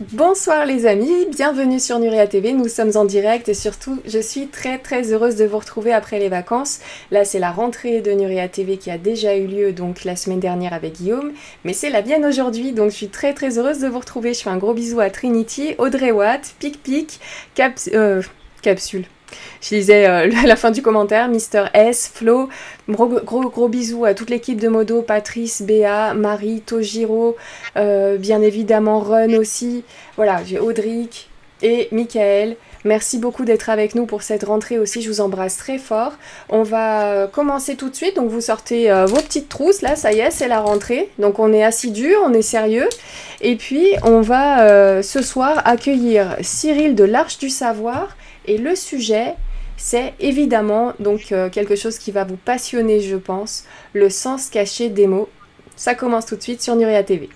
Bonsoir les amis, bienvenue sur Nuria TV, nous sommes en direct et surtout je suis très très heureuse de vous retrouver après les vacances. Là c'est la rentrée de Nuria TV qui a déjà eu lieu donc la semaine dernière avec Guillaume, mais c'est la mienne aujourd'hui donc je suis très très heureuse de vous retrouver. Je fais un gros bisou à Trinity, Audrey Watt, Pic Pic, euh, Capsule, je lisais euh, la fin du commentaire, Mister S, Flo, gros, gros, gros bisous à toute l'équipe de Modo, Patrice, Béa, Marie, Tojiro, euh, bien évidemment Run aussi. Voilà, j'ai Audric et Michael. Merci beaucoup d'être avec nous pour cette rentrée aussi, je vous embrasse très fort. On va euh, commencer tout de suite, donc vous sortez vos petites trousses, là ça y est, c'est la rentrée. Donc on est assidu, on est sérieux. Et puis on va ce soir accueillir Cyril de l'Arche du Savoir et le sujet, c'est évidemment donc euh, quelque chose qui va vous passionner, je pense, le sens caché des mots. Ça commence tout de suite sur Nuria TV.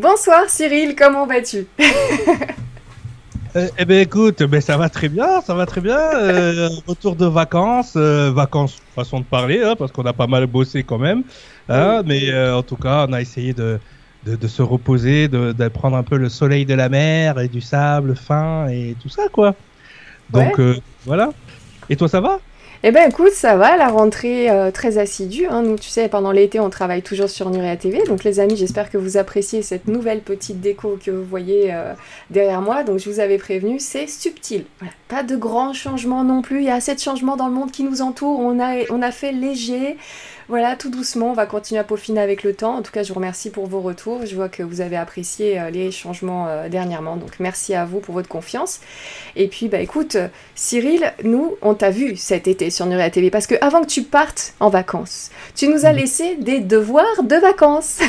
Bonsoir Cyril, comment vas-tu? Euh, Eh ben écoute, ben ça va très bien, ça va très bien. Euh, retour de vacances, euh, vacances façon de parler, hein, parce qu'on a pas mal bossé quand même. Hein, mais en tout cas, on a essayé de, de, se reposer, de, de, prendre un peu le soleil de la mer et du sable fin et tout ça quoi. Donc voilà. Et toi, ça va? Eh ben écoute, ça va, la rentrée euh, très assidue. Hein. Tu sais, pendant l'été, on travaille toujours sur Nuria TV. Donc les amis, j'espère que vous appréciez cette nouvelle petite déco que vous voyez euh, derrière moi. Donc je vous avais prévenu, c'est subtil. Pas de grands changements non plus. Il y a assez de changements dans le monde qui nous entoure. On a fait léger. Voilà, tout doucement, on va continuer à peaufiner avec le temps. En tout cas, je vous remercie pour vos retours. Je vois que vous avez apprécié euh, les changements euh, dernièrement, donc merci à vous pour votre confiance. Et puis, bah écoute, Cyril, nous, on t'a vu cet été sur Nuria TV parce que avant que tu partes en vacances, tu nous as laissé des devoirs de vacances.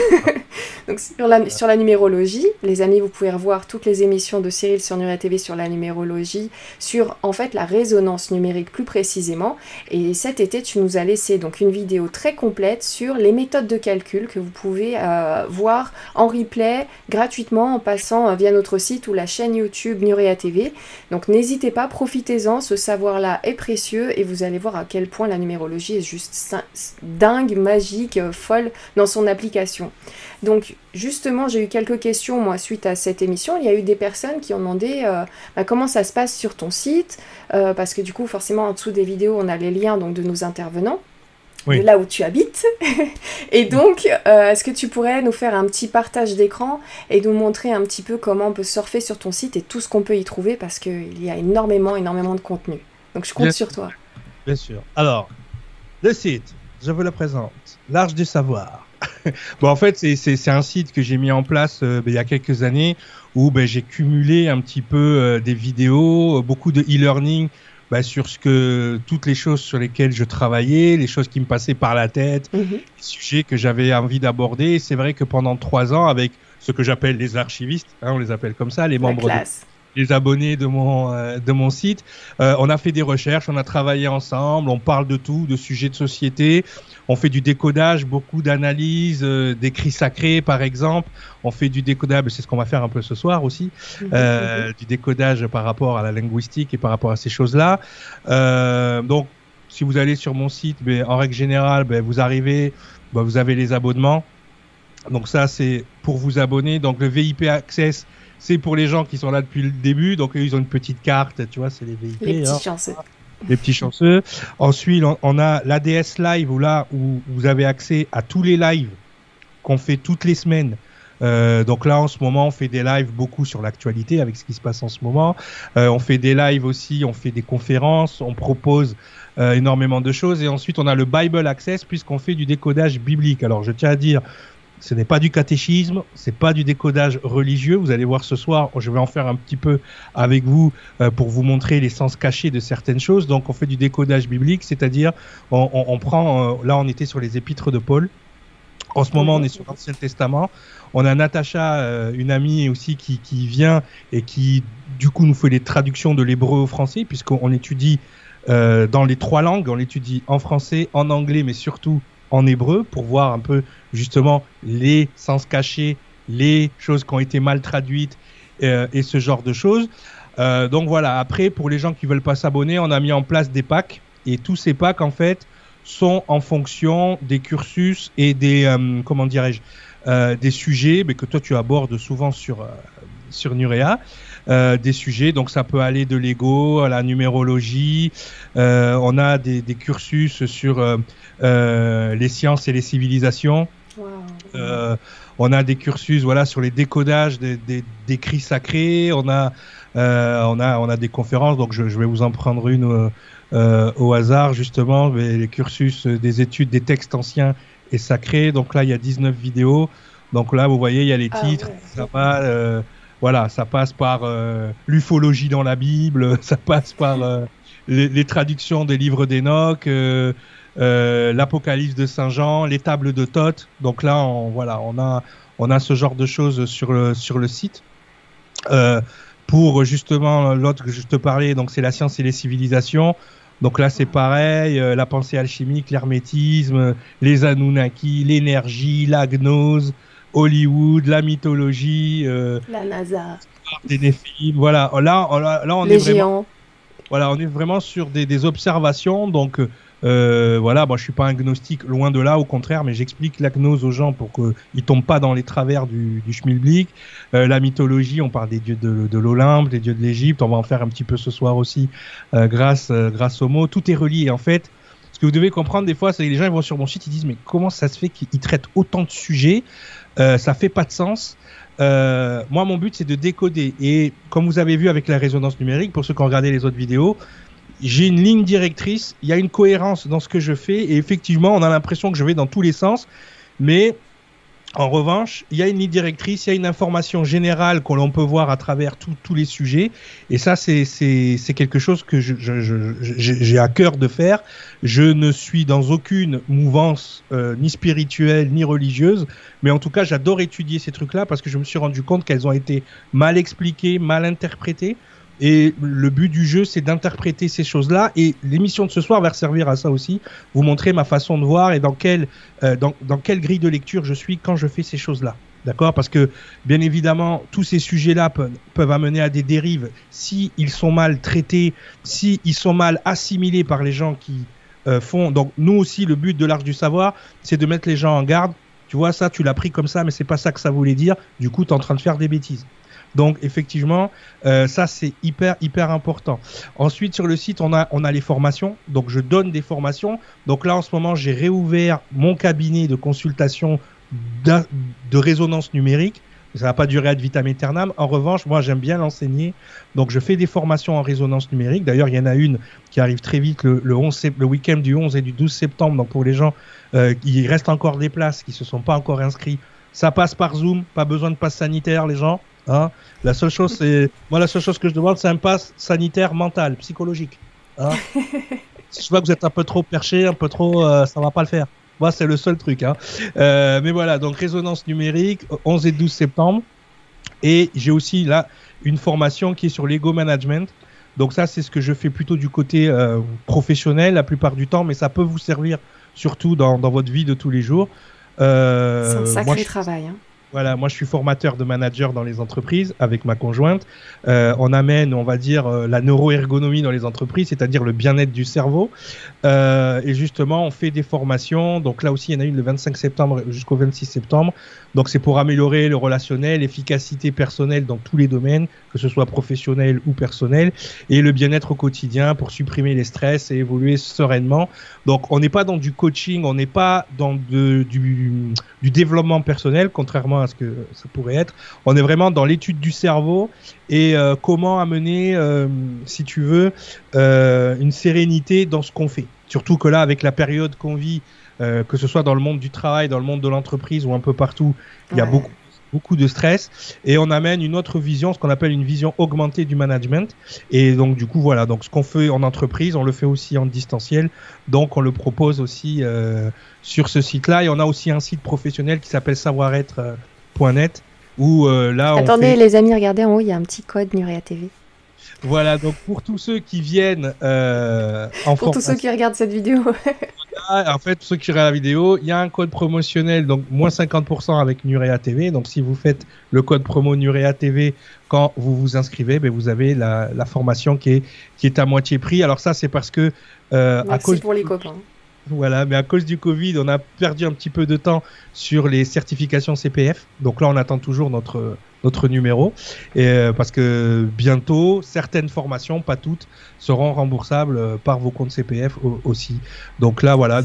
donc sur la, sur la numérologie, les amis, vous pouvez revoir toutes les émissions de Cyril sur Nuria TV sur la numérologie, sur en fait la résonance numérique plus précisément. Et cet été, tu nous as laissé donc une vidéo très complète sur les méthodes de calcul que vous pouvez euh, voir en replay gratuitement en passant euh, via notre site ou la chaîne YouTube Nurea TV. Donc n'hésitez pas, profitez-en, ce savoir-là est précieux et vous allez voir à quel point la numérologie est juste dingue, magique, euh, folle dans son application. Donc justement, j'ai eu quelques questions moi suite à cette émission. Il y a eu des personnes qui ont demandé bah, comment ça se passe sur ton site, parce que du coup forcément en dessous des vidéos on a les liens donc de nos intervenants de là où tu habites. et donc, euh, est-ce que tu pourrais nous faire un petit partage d'écran et nous montrer un petit peu comment on peut surfer sur ton site et tout ce qu'on peut y trouver parce qu'il y a énormément, énormément de contenu. Donc, je compte sur toi. Bien sûr. Alors, le site, je vous le présente. L'Arche du Savoir. bon, en fait, c'est un site que j'ai mis en place euh, ben, il y a quelques années où ben, j'ai cumulé un petit peu euh, des vidéos, beaucoup de e-learning bah, sur ce que toutes les choses sur lesquelles je travaillais, les choses qui me passaient par la tête, mhm. les sujets que j'avais envie d'aborder. C'est vrai que pendant trois ans, avec ce que j'appelle les archivistes, hein, on les appelle comme ça, les membres les abonnés de mon euh, de mon site. Euh, on a fait des recherches, on a travaillé ensemble, on parle de tout, de sujets de société. On fait du décodage, beaucoup d'analyses, euh, d'écrits sacrés par exemple. On fait du décodage, c'est ce qu'on va faire un peu ce soir aussi, mhm. euh, du décodage par rapport à la linguistique et par rapport à ces choses-là. Euh, donc, si vous allez sur mon site, ben, en règle générale, ben, vous arrivez, ben, vous avez les abonnements. Donc ça, c'est pour vous abonner. Donc le VIP Access, c'est pour les gens qui sont là depuis le début. Donc ils ont une petite carte, tu vois, c'est les VIP. Les petits hein. chanceux. Les petits chanceux. Ensuite, on a l'ADS Live où là où vous avez accès à tous les lives qu'on fait toutes les semaines. Euh, donc là, en ce moment, on fait des lives beaucoup sur l'actualité avec ce qui se passe en ce moment. Euh, on fait des lives aussi, on fait des conférences, on propose euh, énormément de choses. Et ensuite, on a le Bible Access puisqu'on fait du décodage biblique. Alors, je tiens à dire, ce n'est pas du catéchisme, c'est pas du décodage religieux. Vous allez voir ce soir, je vais en faire un petit peu avec vous euh, pour vous montrer les sens cachés de certaines choses. Donc, on fait du décodage biblique, c'est-à-dire on, prend, euh, là, on était sur les épîtres de Paul. En ce moment, on est sur l'Ancien Testament. On a Natacha, euh, une amie aussi, qui, vient et qui, du coup, nous fait les traductions de l'hébreu au français, puisqu'on étudie dans les trois langues. On l'étudie en français, en anglais, mais surtout en hébreu, pour voir un peu, justement, les sens cachés, les choses qui ont été mal traduites euh, et ce genre de choses. Euh, donc voilà, après, pour les gens qui veulent pas s'abonner, on a mis en place des packs. Et tous ces packs, en fait, sont en fonction des cursus et des euh, comment dirais-je euh, des sujets mais que toi tu abordes souvent sur euh, sur Nurea des sujets donc ça peut aller de l'ego à la numérologie on a des, des cursus sur les sciences et les civilisations on a des cursus voilà sur les décodages des, des, des cris sacrés on a on a on a des conférences donc je, je vais vous en prendre une euh, au hasard justement les cursus des études des textes anciens et sacrés. Donc là, il y a 19 vidéos. Donc là, vous voyez, il y a les ah titres. ça va, euh, voilà, ça passe par euh, l'ufologie dans la Bible, ça passe par les, les, traductions des livres d'Enoch, l'Apocalypse de Saint Jean, les tables de Thoth. Donc là, on, voilà, on a on a ce genre de choses sur le sur le site. pour justement l'autre que je te parlais, donc c'est la science et les civilisations. Donc là, c'est pareil, euh, la pensée alchimique, l'hermétisme, les Anunnaki, l'énergie, la gnose, Hollywood, la mythologie, euh, la NASA, des. Voilà, là, là, on les est géants. vraiment, voilà, on est vraiment sur des, des observations. Donc euh, voilà, moi je suis pas un gnostique, loin de là, au contraire, mais j'explique la gnose aux gens pour qu'ils tombent pas dans les travers du, du schmilblick. Euh, la mythologie, on parle des dieux de, de l'Olympe, des dieux de l'Égypte, on va en faire un petit peu ce soir aussi, euh, grâce, euh, grâce aux mots. Tout est relié en fait. Ce que vous devez comprendre des fois, c'est que les gens ils vont sur mon site, ils disent mais comment ça se fait qu'ils traitent autant de sujets? Euh, Ça fait pas de sens. Euh, moi, mon but, c'est de décoder. Et comme vous avez vu avec la résonance numérique, pour ceux qui ont regardé les autres vidéos, j'ai une ligne directrice, il y a une cohérence dans ce que je fais, et effectivement, on a l'impression que je vais dans tous les sens, mais en revanche, il y a une ligne directrice, il y a une information générale qu'on peut voir à travers tous les sujets, et ça, c'est quelque chose que j'ai à cœur de faire. Je ne suis dans aucune mouvance euh, ni spirituelle ni religieuse, mais en tout cas, j'adore étudier ces trucs-là parce que je me suis rendu compte qu'elles ont été mal expliquées, mal interprétées. Et le but du jeu, c'est d'interpréter ces choses-là. Et l'émission de ce soir va servir à ça aussi, vous montrer ma façon de voir et dans quelle, euh, grille de lecture je suis quand je fais ces choses-là. D'accord? Parce que, bien évidemment, tous ces sujets-là peuvent, peuvent, amener à des dérives si ils sont mal traités, si ils sont mal assimilés par les gens qui euh, font. Donc, nous aussi, le but de l'Arche du Savoir, c'est de mettre les gens en garde. Tu vois, ça, tu l'as pris comme ça, mais c'est pas ça que ça voulait dire. Du coup, tu es en train de faire des bêtises. Donc effectivement, euh, ça c'est hyper hyper important. Ensuite sur le site, on a on a les formations. Donc je donne des formations. Donc là en ce moment, j'ai réouvert mon cabinet de consultation de résonance numérique. Ça va pas durer ad vitam aeternam. En revanche, moi, j'aime bien l'enseigner. Donc, je fais des formations en résonance numérique. D'ailleurs, il y en a une qui arrive très vite le, le, 11, le week-end du 11 et du 12 septembre. Donc, pour les gens, euh, il reste encore des places qui se sont pas encore inscrits. Ça passe par Zoom. Pas besoin de passe sanitaire, les gens. Hein la seule chose, c'est moi la seule chose que je demande, c'est un pass sanitaire mental, psychologique. Hein si je vois que vous êtes un peu trop perché, un peu trop, euh, ça va pas le faire. Moi, c'est le seul truc. Hein. Euh, mais voilà, donc résonance numérique, 11 et 12 septembre. Et j'ai aussi là une formation qui est sur l'ego management. Donc ça, c'est ce que je fais plutôt du côté euh, professionnel la plupart du temps, mais ça peut vous servir surtout dans, dans votre vie de tous les jours. Euh, c'est un sacré moi, travail. Hein. Voilà, moi je suis formateur de manager dans les entreprises avec ma conjointe. Euh, on amène, on va dire, euh, la neuroergonomie dans les entreprises, c'est-à-dire le bien-être du cerveau. Euh, et justement, on fait des formations. Donc là aussi, il y en a une le 25 septembre jusqu'au 26 septembre. Donc c'est pour améliorer le relationnel, l'efficacité personnelle dans tous les domaines, que ce soit professionnel ou personnel, et le bien-être au quotidien pour supprimer les stress et évoluer sereinement. Donc on n'est pas dans du coaching, on n'est pas dans de, du, du développement personnel, contrairement à ce que ça pourrait être. On est vraiment dans l'étude du cerveau et euh, comment amener, euh, si tu veux, euh, une sérénité dans ce qu'on fait. Surtout que là, avec la période qu'on vit, que ce soit dans le monde du travail, dans le monde de l'entreprise ou un peu partout, il y a beaucoup beaucoup de stress et on amène une autre vision, ce qu'on appelle une vision augmentée du management. Et donc du coup voilà, donc ce qu'on fait en entreprise, on le fait aussi en distanciel, donc on le propose aussi euh, sur ce site-là. Et on a aussi un site professionnel qui s'appelle savoir-être.net où euh, là Attendez les amis, regardez en haut, il y a un petit code Nurea TV. Voilà, donc pour tous ceux qui viennent euh, en Pour tous ceux qui regardent cette vidéo. en fait, pour ceux qui regardent la vidéo, il y a un code promotionnel, donc moins 50% avec Nurea TV. Donc si vous faites le code promo Nurea TV quand vous vous inscrivez, ben, vous avez la, la, formation qui est, qui est à moitié prix. Alors ça, c'est parce que... Euh, Merci à cause pour les copains. Voilà, mais à cause du Covid, on a perdu un petit peu de temps sur les certifications CPF. Donc là, on attend toujours notre notre numéro. Et, euh, parce que bientôt, certaines formations, pas toutes, seront remboursables euh, par vos comptes CPF aussi. Donc là, voilà,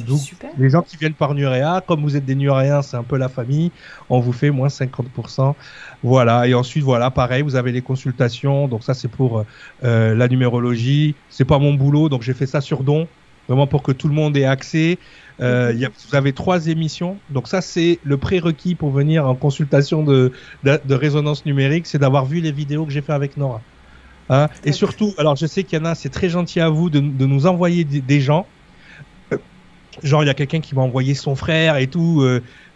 les gens qui viennent par Nurea, comme vous êtes des Nuréens, c'est un peu la famille, on vous fait moins 50%. Voilà, et ensuite, voilà, pareil, vous avez les consultations. Donc ça, c'est pour euh, la numérologie. C'est pas mon boulot, donc j'ai fait ça sur don, vraiment pour que tout le monde ait accès. Euh, y a, vous avez trois émissions. Donc ça, c'est le prérequis pour venir en consultation de, de, de résonance numérique, c'est d'avoir vu les vidéos que j'ai fait avec Nora. Hein et surtout, alors je sais qu'il y en a, c'est très gentil à vous de, de nous envoyer des, gens. Euh, genre, il y a quelqu'un qui m'a envoyé son frère et tout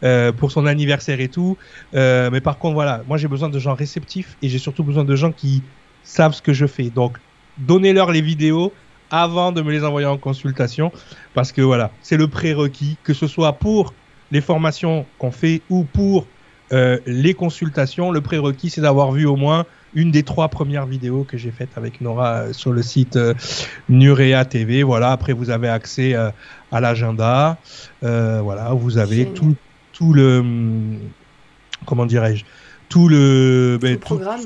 euh, pour son anniversaire et tout. Mais par contre, voilà, moi j'ai besoin de gens réceptifs et j'ai surtout besoin de gens qui savent ce que je fais. Donc, donnez-leur les vidéos, avant de me les envoyer en consultation parce que voilà, c'est le prérequis, que ce soit pour les formations qu'on fait ou pour euh, les consultations. Le prérequis, c'est d'avoir vu au moins une des trois premières vidéos que j'ai faites avec Nora euh, sur le site euh, Nurea TV. Voilà, après vous avez accès euh, à l'agenda. Euh, voilà, vous avez tout, tout le hum, comment dirais-je tout le, ben, tout, programme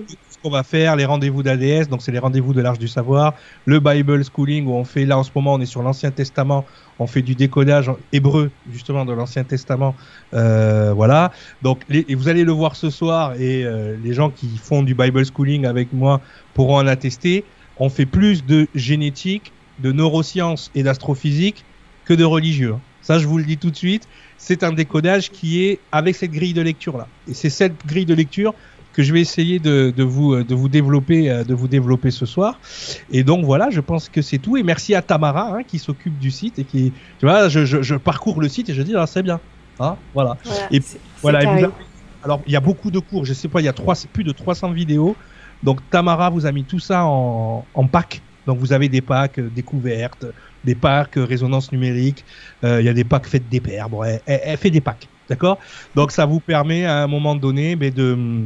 qu'on va faire, les rendez-vous d'ADS, donc c'est les rendez-vous de l'Arche du Savoir, le Bible Schooling où on fait, là en ce moment on est sur l'Ancien Testament, on fait du décodage hébreu justement de l'Ancien Testament, euh, voilà. Donc les, et vous allez le voir ce soir et euh, les gens qui font du Bible Schooling avec moi pourront en attester. On fait plus de génétique, de neurosciences et d'astrophysique que de religieux. Ça, je vous le dis tout de suite. C'est un décodage qui est avec cette grille de lecture là. Et c'est cette grille de lecture que je vais essayer de, de, vous, de, vous développer, euh, de vous développer ce soir. Et donc voilà, je pense que c'est tout. Et merci à Tamara hein, qui s'occupe du site et qui, tu vois, je, je, je, parcours le site et je dis, ah, c'est bien. Hein, voilà. voilà. Et voilà. Et vous alors, il y a beaucoup de cours. Je sais pas, il y a trois, plus de 300 vidéos. Donc Tamara vous a mis tout ça en, en pack. Donc vous avez des packs euh, découvertes, des packs euh, résonance numérique. Euh, il y a des packs faites des paires. Bon, elle, elle, elle fait des packs, d'accord? Donc ça vous permet à un moment donné, mais de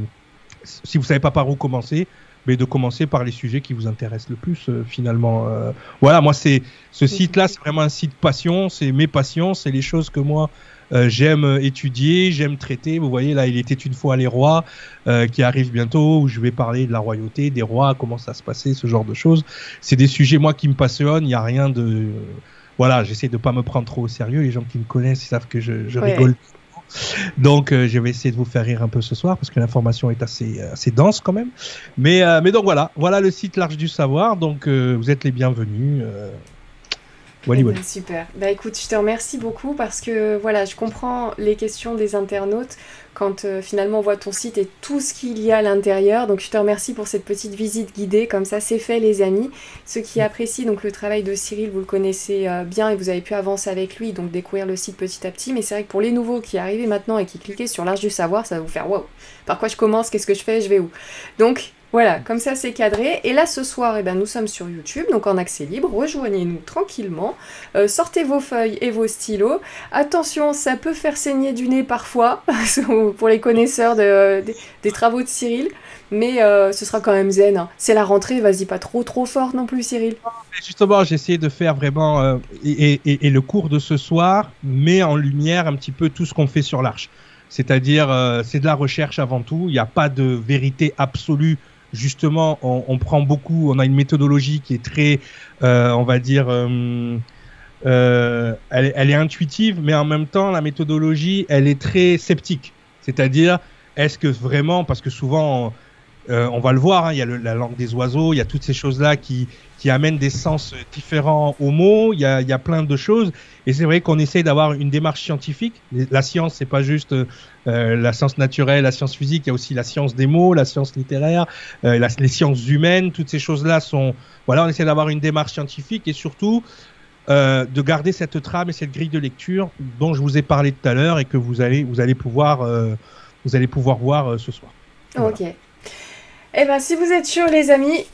si vous savez pas par où commencer, mais de commencer par les sujets qui vous intéressent le plus euh, finalement. Euh, voilà, moi c'est ce site-là, c'est vraiment un site passion, c'est mes passions, c'est les choses que moi euh, j'aime étudier, j'aime traiter. Vous voyez là, il était une fois les rois qui arrive bientôt où je vais parler de la royauté, des rois, comment ça se passait, ce genre de choses. C'est des sujets moi qui me passionnent. Il y a rien de voilà, j'essaie de pas me prendre trop au sérieux. Les gens qui me connaissent, ils savent que je, je ouais. rigole donc, euh, je vais essayer de vous faire rire un peu ce soir parce que l'information est assez, assez dense quand même. Mais, euh, mais donc voilà, voilà le site L'Arche du Savoir. Donc, euh, vous êtes les bienvenus. Wally, Wally. Super. Bah écoute, je te remercie beaucoup parce que voilà, je comprends les questions des internautes quand euh, finalement on voit ton site et tout ce qu'il y a à l'intérieur. Donc je te remercie pour cette petite visite guidée, comme ça c'est fait les amis. Ceux qui apprécient donc le travail de Cyril, vous le connaissez euh, bien et vous avez pu avancer avec lui, donc découvrir le site petit à petit. Mais c'est vrai que pour les nouveaux qui arrivent maintenant et qui cliquent sur l'Arche du Savoir, ça va vous faire wow, par quoi je commence, qu'est-ce que je fais, je vais où? Donc voilà, comme ça c'est cadré. Et là ce soir, eh ben, nous sommes sur YouTube, donc en accès libre. Rejoignez-nous tranquillement. Euh, sortez vos feuilles et vos stylos. Attention, ça peut faire saigner du nez parfois, pour les connaisseurs de, de, des travaux de Cyril. Mais euh, ce sera quand même zen. Hein. C'est la rentrée, vas-y pas trop trop fort non plus Cyril. Justement, j'ai essayé de faire vraiment... Euh, et, le cours de ce soir met en lumière un petit peu tout ce qu'on fait sur l'arche. C'est-à-dire, c'est de la recherche avant tout. Il n'y a pas de vérité absolue justement, on, on, prend beaucoup, on a une méthodologie qui est très, euh, on va dire, euh, euh, elle, elle, est intuitive, mais en même temps, la méthodologie, elle est très sceptique. C'est-à-dire, est-ce que vraiment, parce que souvent, euh, on va le voir, hein, il y a la langue des oiseaux, il y a toutes ces choses-là qui, qui amènent des sens différents aux mots, il y a, il y a plein de choses. Et c'est vrai qu'on essaie d'avoir une démarche scientifique. La science, c'est pas juste euh, la science naturelle, la science physique, il y a aussi la science des mots, la science littéraire, euh, les sciences humaines, toutes ces choses-là sont... Voilà, on essaie d'avoir une démarche scientifique et surtout euh, de garder cette trame et cette grille de lecture dont je vous ai parlé tout à l'heure et que vous allez, vous allez, pouvoir, vous allez pouvoir voir ce soir. Ok. Eh bien, si vous êtes chaud, les amis,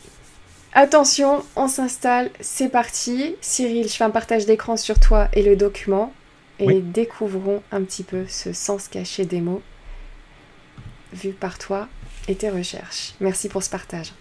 attention, on s'installe, c'est parti. Cyril, je fais un partage d'écran sur toi et le document. Et découvrons un petit peu ce sens caché des mots vu par toi et tes recherches. Merci pour ce partage.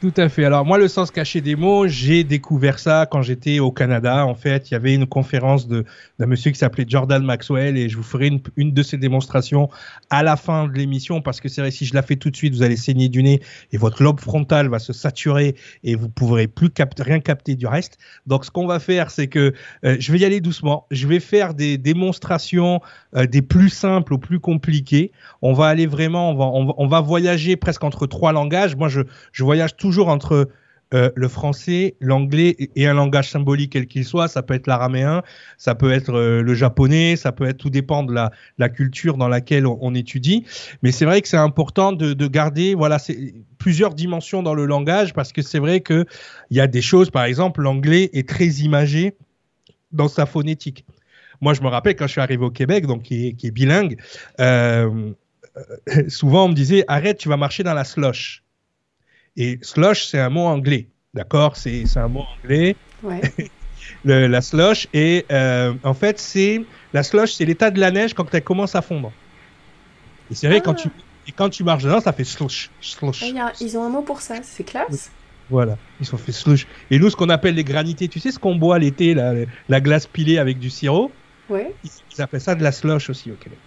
Tout à fait. Alors moi, le sens caché des mots, j'ai découvert ça quand j'étais au Canada. En fait, il y avait une conférence d'un monsieur qui s'appelait Jordan Maxwell et je vous ferai une, une de ses démonstrations à la fin de l'émission parce que c'est vrai si je la fais tout de suite, vous allez saigner du nez et votre lobe frontal va se saturer et vous pourrez plus rien capter du reste. Donc ce qu'on va faire, c'est que euh, je vais y aller doucement. Je vais faire des démonstrations euh, des plus simples aux plus compliqués. On va aller vraiment, on va, on voyager presque entre trois langages. Moi, je, je voyage tout toujours entre euh, le français, l'anglais et un langage symbolique quel qu'il soit. Ça peut être l'araméen, ça peut être euh, le japonais, ça peut être tout dépend de la, culture dans laquelle on, étudie. Mais c'est vrai que c'est important de, de garder voilà plusieurs dimensions dans le langage parce que c'est vrai que il y a des choses, par exemple, l'anglais est très imagé dans sa phonétique. Moi, je me rappelle quand je suis arrivé au Québec, donc qui est, qui est bilingue, euh, souvent on me disait arrête, tu vas marcher dans la slush. Et slush, c'est un mot anglais. D'accord? C'est un mot anglais. Ouais. la slush. Et euh, en fait, c'est la slush, c'est l'état de la neige quand elle commence à fondre. Et c'est vrai, quand, tu, ah. et quand tu marches dedans, ça fait slush. slush. ils ont un mot pour ça, c'est classe. Voilà, ils ont fait slush. Et nous, ce qu'on appelle les granités, tu sais ce qu'on boit l'été, la, la, glace pilée avec du sirop? Ouais. Ils, ils, appellent ça de la slush aussi au Québec.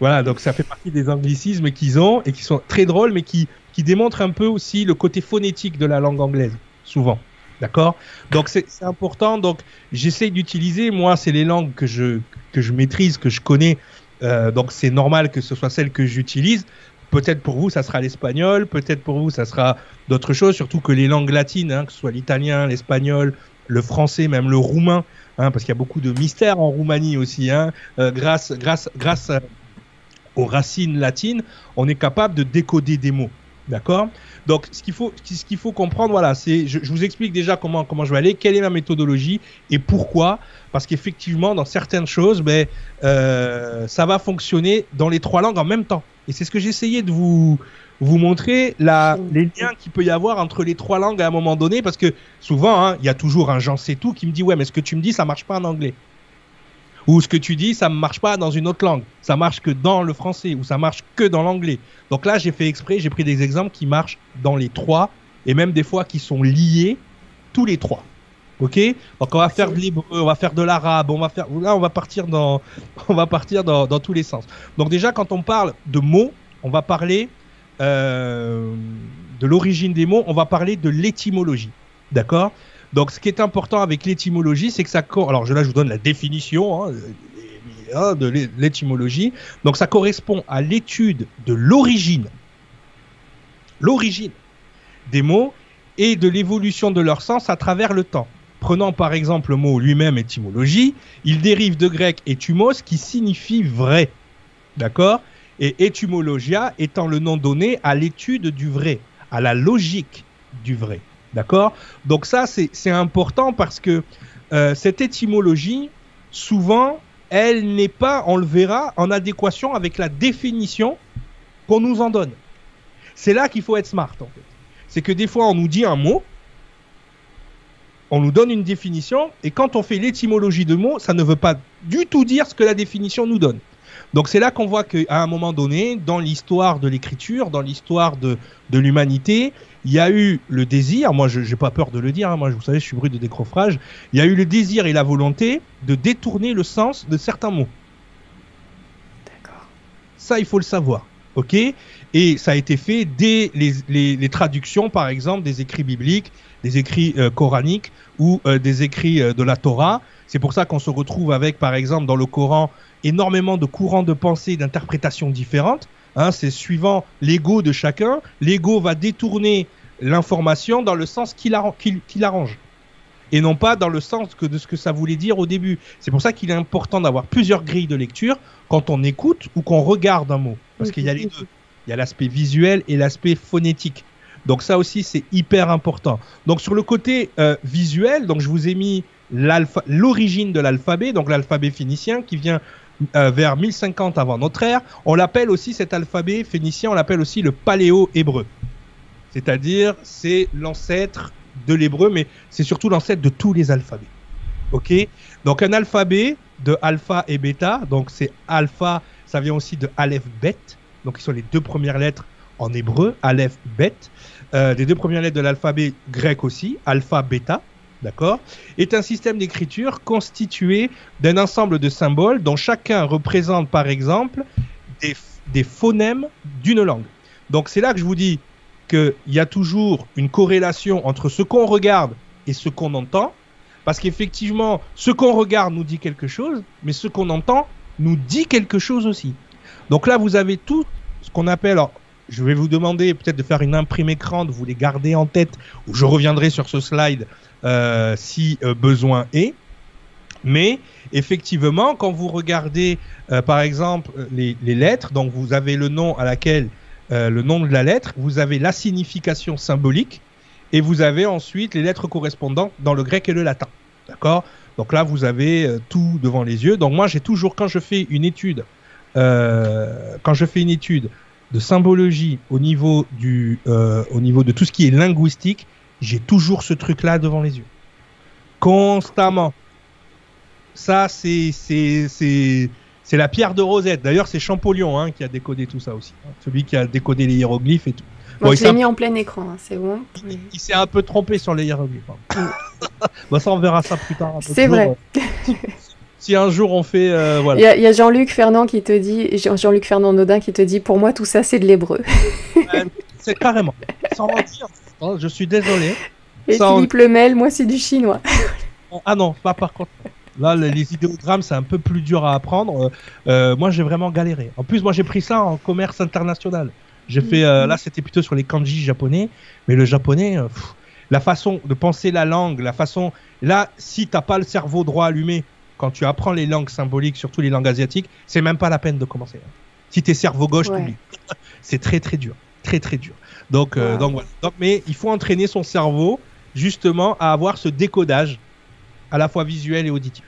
Voilà, donc ça fait partie des anglicismes qu'ils ont et qui sont très drôles, mais qui qui démontre un peu aussi le côté phonétique de la langue anglaise, souvent. D'accord? Donc c'est important. Donc j'essaie d'utiliser, moi, c'est les langues que je, que je maîtrise, que je connais. Euh, donc c'est normal que ce soit celles que j'utilise. Peut-être pour vous, ça sera l'espagnol. Peut-être pour vous, ça sera d'autres choses. Surtout que les langues latines, hein, que ce soit l'italien, l'espagnol, le français, même le roumain, hein, parce qu'il y a beaucoup de mystères en Roumanie aussi. Hein, euh, grâce, grâce, grâce aux racines latines, on est capable de décoder des mots. D'accord? Donc, ce qu'il faut, ce qu'il faut comprendre, voilà, c'est, je, vous explique déjà comment, comment je vais aller, quelle est ma méthodologie et pourquoi. Parce qu'effectivement, dans certaines choses, ben, euh, ça va fonctionner dans les trois langues en même temps. Et c'est ce que j'essayais de vous, vous montrer, la, les liens qu'il peut y avoir entre les trois langues à un moment donné. Parce que souvent, hein, il y a toujours un Jean c'est tout qui me dit, ouais, mais ce que tu me dis, ça marche pas en anglais ou ce que tu dis, ça ne marche pas dans une autre langue. Ça marche que dans le français ou ça marche que dans l'anglais. Donc là, j'ai fait exprès, j'ai pris des exemples qui marchent dans les trois et même des fois qui sont liés tous les trois. Ok? Donc on va faire de l'hébreu, on va faire de l'arabe, on va faire là on va partir dans on va partir dans, tous les sens. Donc déjà quand on parle de mots, on va parler euh, de l'origine des mots, on va parler de l'étymologie. D'accord? Donc, ce qui est important avec l'étymologie, c'est que ça. Alors, là, je vous donne la définition hein, hein, de l'étymologie. Donc, ça correspond à l'étude de l'origine, l'origine des mots et de l'évolution de leur sens à travers le temps. Prenant par exemple le mot lui-même étymologie, il dérive de grec etymos qui signifie vrai. D'accord? Et étymologia étant le nom donné à l'étude du vrai, à la logique du vrai. D'accord? Donc ça, c'est important parce que euh, cette étymologie, souvent, elle n'est pas, on le verra, en adéquation avec la définition qu'on nous en donne. C'est là qu'il faut être smart, en fait. C'est que des fois, on nous dit un mot, on nous donne une définition, et quand on fait l'étymologie de mots, ça ne veut pas du tout dire ce que la définition nous donne. Donc c'est là qu'on voit qu'à un moment donné, dans l'histoire de l'écriture, dans l'histoire de, de l'humanité, il y a eu le désir, moi je n'ai pas peur de le dire, hein, moi vous savez je suis bruit de décroffrage, il y a eu le désir et la volonté de détourner le sens de certains mots. D'accord. Ça il faut le savoir, ok? Et ça a été fait dès les, les, traductions par exemple des écrits bibliques, des écrits euh, coraniques ou euh, des écrits euh, de la Torah. C'est pour ça qu'on se retrouve avec par exemple dans le Coran énormément de courants de pensée, d'interprétations différentes Hein, c'est suivant l'ego de chacun. L'ego va détourner l'information dans le sens qu'il arrange et non pas dans le sens de ce que ça voulait dire au début. C'est pour ça qu'il est important d'avoir plusieurs grilles de lecture quand on écoute ou qu'on regarde un mot, parce qu'il y a les deux. Il y a l'aspect visuel et l'aspect phonétique. Donc ça aussi c'est hyper important. Donc sur le côté euh, visuel, donc je vous ai mis l'origine de l'alphabet, donc l'alphabet phénicien qui vient euh, vers 1050 avant notre ère. On l'appelle aussi cet alphabet phénicien, on l'appelle aussi le paléo-hébreu. C'est-à-dire c'est l'ancêtre de l'hébreu, mais c'est surtout l'ancêtre de tous les alphabets. Ok? Donc un alphabet de alpha et bêta, donc c'est alpha, ça vient aussi de aleph bet, donc qui sont les deux premières lettres en hébreu, aleph bet, euh, les deux premières lettres de l'alphabet grec aussi, alpha bêta, d'accord, est un système d'écriture constitué d'un ensemble de symboles dont chacun représente par exemple des, des phonèmes d'une langue. Donc c'est là que je vous dis, qu'il y a toujours une corrélation entre ce qu'on regarde et ce qu'on entend, parce qu'effectivement, ce qu'on regarde nous dit quelque chose, mais ce qu'on entend nous dit quelque chose aussi. Donc là, vous avez tout ce qu'on appelle, alors, je vais vous demander peut-être de faire une imprime écran, de vous les garder en tête, ou je reviendrai sur ce slide euh, si euh, besoin est. Mais effectivement, quand vous regardez, euh, par exemple, les, les, lettres, donc vous avez le nom à laquelle euh, le nom de la lettre, vous avez la signification symbolique et vous avez ensuite les lettres correspondantes dans le grec et le latin. D'accord? Donc là, vous avez euh, tout devant les yeux. Donc moi, j'ai toujours, quand je fais une étude, euh, quand je fais une étude de symbologie au niveau du, au niveau de tout ce qui est linguistique, j'ai toujours ce truc-là devant les yeux, constamment. Ça, c'est, c'est, la pierre de Rosette. D'ailleurs, c'est Champollion hein, qui a décodé tout ça aussi. Hein. Celui qui a décodé les hiéroglyphes et tout. Bon, je l'ai mis en plein écran, hein, c'est bon. Il, s'est un peu trompé sur les hiéroglyphes. bah, ça, on verra ça plus tard. C'est vrai. si un jour on fait. Euh, il y a, Jean-Luc Fernand qui te dit, Jean-Luc Fernand Nodin qui te dit, pour moi tout ça c'est de l'hébreu. c'est carrément. Sans mentir, je suis désolé. Et Philippe Lemel, moi c'est du chinois. ah non, pas par contre. Là, les idéogrammes, c'est un peu plus dur à apprendre. Euh, euh, moi, j'ai vraiment galéré. En plus, moi, j'ai pris ça en commerce international. J'ai fait, euh, là, c'était plutôt sur les kanji japonais, mais le japonais, la façon de penser la langue, la façon, là, si t'as pas le cerveau droit allumé quand tu apprends les langues symboliques, surtout les langues asiatiques, c'est même pas la peine de commencer. Hein. Si t'es cerveau gauche, c'est très très dur, très très dur. Donc, donc voilà. Donc, mais il faut entraîner son cerveau justement à avoir ce décodage à la fois visuel et auditif.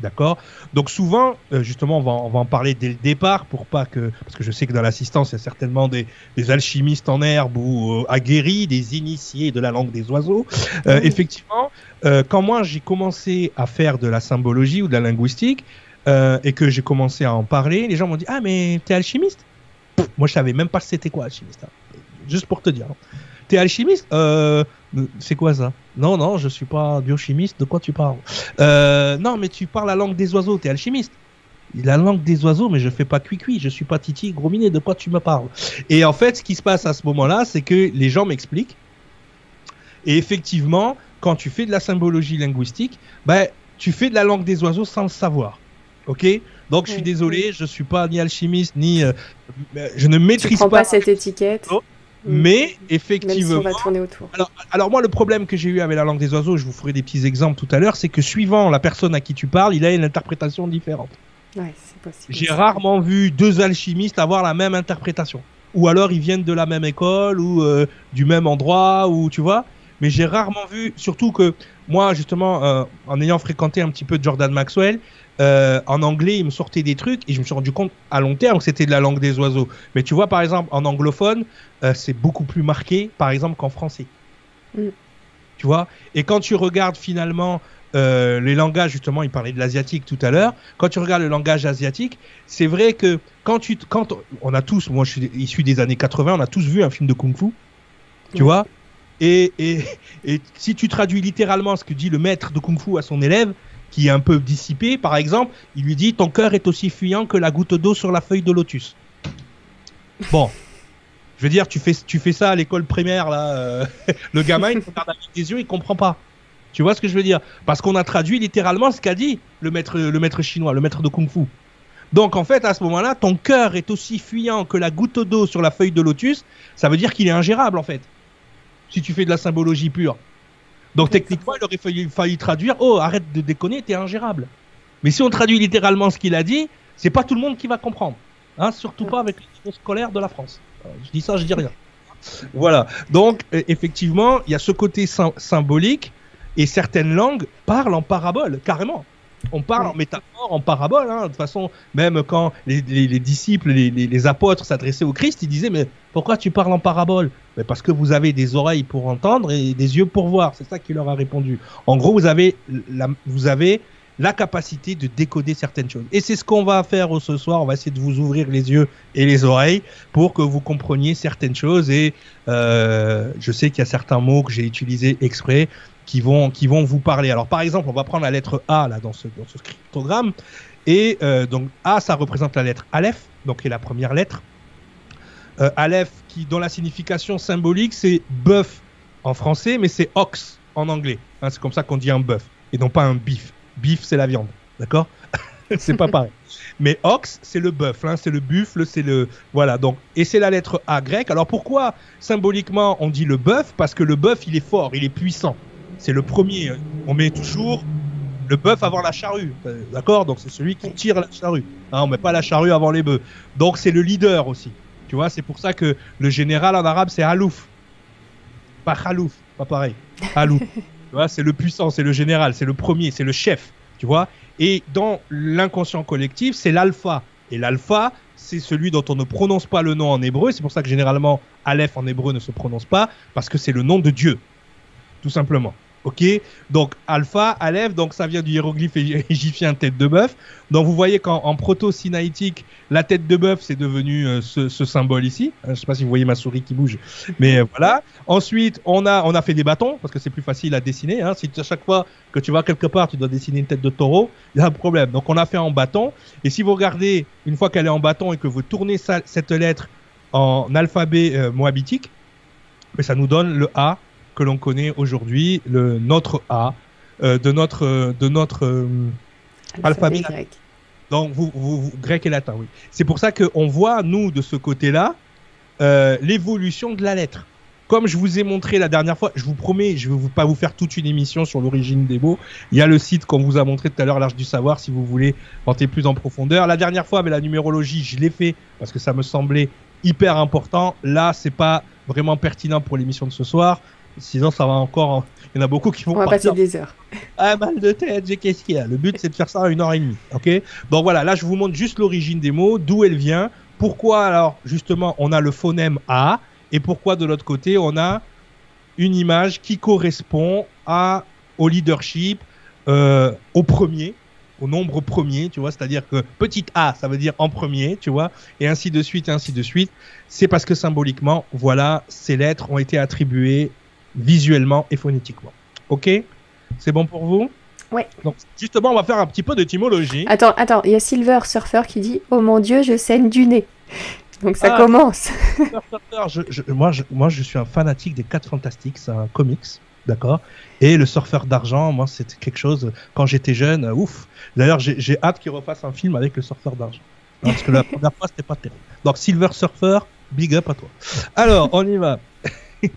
D'accord? Donc souvent, euh, justement, on va, on va, en parler dès le départ pour pas que... Parce que je sais que dans l'assistance, il y a certainement des, des, alchimistes en herbe ou euh, aguerris, des initiés de la langue des oiseaux. Euh, effectivement, quand moi j'ai commencé à faire de la symbologie ou de la linguistique, et que j'ai commencé à en parler, les gens m'ont dit Ah, mais t'es alchimiste? Moi, je savais même pas c'était quoi alchimiste. Hein. Juste pour te dire. T'es alchimiste? Euh, C'est quoi ça? Non, non, je suis pas biochimiste. De quoi tu parles? Euh, Non, mais tu parles la langue des oiseaux. T'es alchimiste. La langue des oiseaux, mais je fais pas cuit-cuit. Je suis pas titi, gros minet. De quoi tu me parles? Et en fait, ce qui se passe à ce moment-là, c'est que les gens m'expliquent. Et effectivement, quand tu fais de la symbologie linguistique, ben, tu fais de la langue des oiseaux sans le savoir. Ok? Donc, je suis désolé, je suis pas ni alchimiste, ni. Euh, je ne maîtrise pas. pas cette étiquette? Mm. Mais effectivement. Alors, moi, le problème que j'ai eu avec la langue des oiseaux, je vous ferai des petits exemples tout à l'heure, c'est que suivant la personne à qui tu parles, il a une interprétation différente. Ouais, c'est possible. J'ai rarement vu deux alchimistes avoir la même interprétation. Ou alors ils viennent de la même école ou euh, du même endroit, ou tu vois. Mais j'ai rarement vu, surtout que moi, justement, euh, en ayant fréquenté un petit peu Jordan Maxwell, euh, en anglais, il me sortait des trucs et je me suis rendu compte à long terme que c'était de la langue des oiseaux. Mais tu vois, par exemple, en anglophone, euh, c'est beaucoup plus marqué, par exemple, qu'en français. Mm. Tu vois? Et quand tu regardes finalement euh, les langages, justement, il parlait de l'asiatique tout à l'heure. Quand tu regardes le langage asiatique, c'est vrai que quand tu, quand on a tous, moi je suis issu des années 80, on a tous vu un film de kung-fu, tu vois? Et, et, et si tu traduis littéralement ce que dit le maître de kung-fu à son élève, qui est un peu dissipé, par exemple, il lui dit Ton cœur est aussi fuyant que la goutte d'eau sur la feuille de lotus. Bon. Je veux dire, tu fais, tu fais ça à l'école primaire, là. Euh, le gamin, il regarde avec des yeux, il comprend pas. Tu vois ce que je veux dire? Parce qu'on a traduit littéralement ce qu'a dit le maître, le maître chinois, le maître de kung fu. Donc en fait, à ce moment-là, ton cœur est aussi fuyant que la goutte d'eau sur la feuille de lotus. Ça veut dire qu'il est ingérable en fait. Si tu fais de la symbologie pure. Donc techniquement, il aurait fallu, fallu traduire Oh, arrête de déconner, t'es ingérable. Mais si on traduit littéralement ce qu'il a dit, c'est pas tout le monde qui va comprendre. Hein, surtout pas avec les scolaires de la France. Euh, je dis ça, je dis rien. Voilà. Donc, euh, effectivement, il y a ce côté symbolique et certaines langues parlent en parabole, carrément. On parle en métaphore, en parabole. Hein. De toute façon, même quand les, disciples, les, apôtres s'adressaient au Christ, ils disaient Mais pourquoi tu parles en parabole? Mais Parce que vous avez des oreilles pour entendre et des yeux pour voir. C'est ça qu'il leur a répondu. En gros, vous avez la, vous avez la capacité de décoder certaines choses. Et c'est ce qu'on va faire ce soir. On va essayer de vous ouvrir les yeux et les oreilles pour que vous compreniez certaines choses. Et euh, je sais qu'il y a certains mots que j'ai utilisés exprès qui vont qui vont vous parler. Alors par exemple, on va prendre la lettre A là dans ce dans ce cryptogramme et euh, donc A ça représente la lettre Aleph, donc qui est la première lettre. Euh, Aleph qui dont la signification symbolique c'est bœuf en français, mais c'est ox en anglais. Hein, c'est comme ça qu'on dit un bœuf et non pas un bif. Bif c'est la viande, d'accord? C'est pas pareil. Mais ox, c'est le bœuf, hein, c'est le buffle, c'est le voilà. Donc et c'est la lettre A grecque. Alors pourquoi symboliquement on dit le bœuf? Parce que le bœuf il est fort, il est puissant c'est le premier. On met toujours le bœuf avant la charrue, d'accord Donc c'est celui qui tire la charrue. Hein, on met pas la charrue avant les bœufs. Donc c'est le leader aussi. Tu vois, c'est pour ça que le général en arabe c'est Halouf, pas Khalouf, pas pareil. Halouf. tu vois, c'est le puissant, c'est le général, c'est le premier, c'est le chef. Tu vois. Et dans l'inconscient collectif, c'est l'alpha. Et l'alpha, c'est celui dont on ne prononce pas le nom en hébreu. C'est pour ça que généralement, Aleph en hébreu ne se prononce pas, parce que c'est le nom de Dieu, tout simplement. Ok, donc alpha, aleph, donc ça vient du hiéroglyphe égyptien tête de bœuf. Donc vous voyez qu'en proto-sinaïtique, la tête de bœuf c'est devenu euh, ce, symbole ici. Euh, je ne sais pas si vous voyez ma souris qui bouge, mais euh, voilà. Ensuite, on a on a fait des bâtons parce que c'est plus facile à dessiner. Hein. Si à chaque fois que tu vas quelque part, tu dois dessiner une tête de taureau, il y a un problème. Donc on a fait en bâton. Et si vous regardez une fois qu'elle est en bâton et que vous tournez cette lettre en alphabet moabitique, ça nous donne le A que l'on connaît aujourd'hui, le notre A, euh, de notre euh, de notre euh, alphabet grec. Donc vous, vous, grec et latin, oui. C'est pour ça qu'on voit nous de ce côté-là l'évolution de la lettre. Comme je vous ai montré la dernière fois, je vous promets, je ne vais pas vous faire toute une émission sur l'origine des mots. Il y a le site qu'on vous a montré tout à l'heure, l'Arche du Savoir, si vous voulez rentrer plus en profondeur. La dernière fois, mais la numérologie, je l'ai fait parce que ça me semblait hyper important. Là, c'est pas vraiment pertinent pour l'émission de ce soir. Sinon, ça va encore. Il y en a beaucoup qui vont. On va passer des heures. Ah, mal de tête, j'ai qu'est-ce qu'il y a. Le but, c'est de faire ça à une heure et demie. Ok? Donc voilà, là, je vous montre juste l'origine des mots, d'où elle vient. Pourquoi, alors, justement, on a le phonème A et pourquoi, de l'autre côté, on a une image qui correspond à, au leadership, euh, au premier, au nombre premier, tu vois, c'est-à-dire que petit a, ça veut dire en premier, tu vois, et ainsi de suite, et ainsi de suite. C'est parce que symboliquement, voilà, ces lettres ont été attribuées visuellement et phonétiquement. Ok? C'est bon pour vous? Ouais. Donc, justement, on va faire un petit peu d'étymologie. Attends, attends, il y a Silver Surfer qui dit Oh mon dieu, je saigne du nez. Donc ça ah. commence. moi, je, moi, je suis un fanatique des 4 Fantastiques, c'est un comics, d'accord? Et le surfeur d'argent, moi, c'était quelque chose, quand j'étais jeune, euh, ouf. D'ailleurs, j'ai hâte qu'il refasse un film avec le surfeur d'argent. Parce que la première fois, c'était pas terrible. Donc, Silver Surfer, big up à toi. Alors, on y va.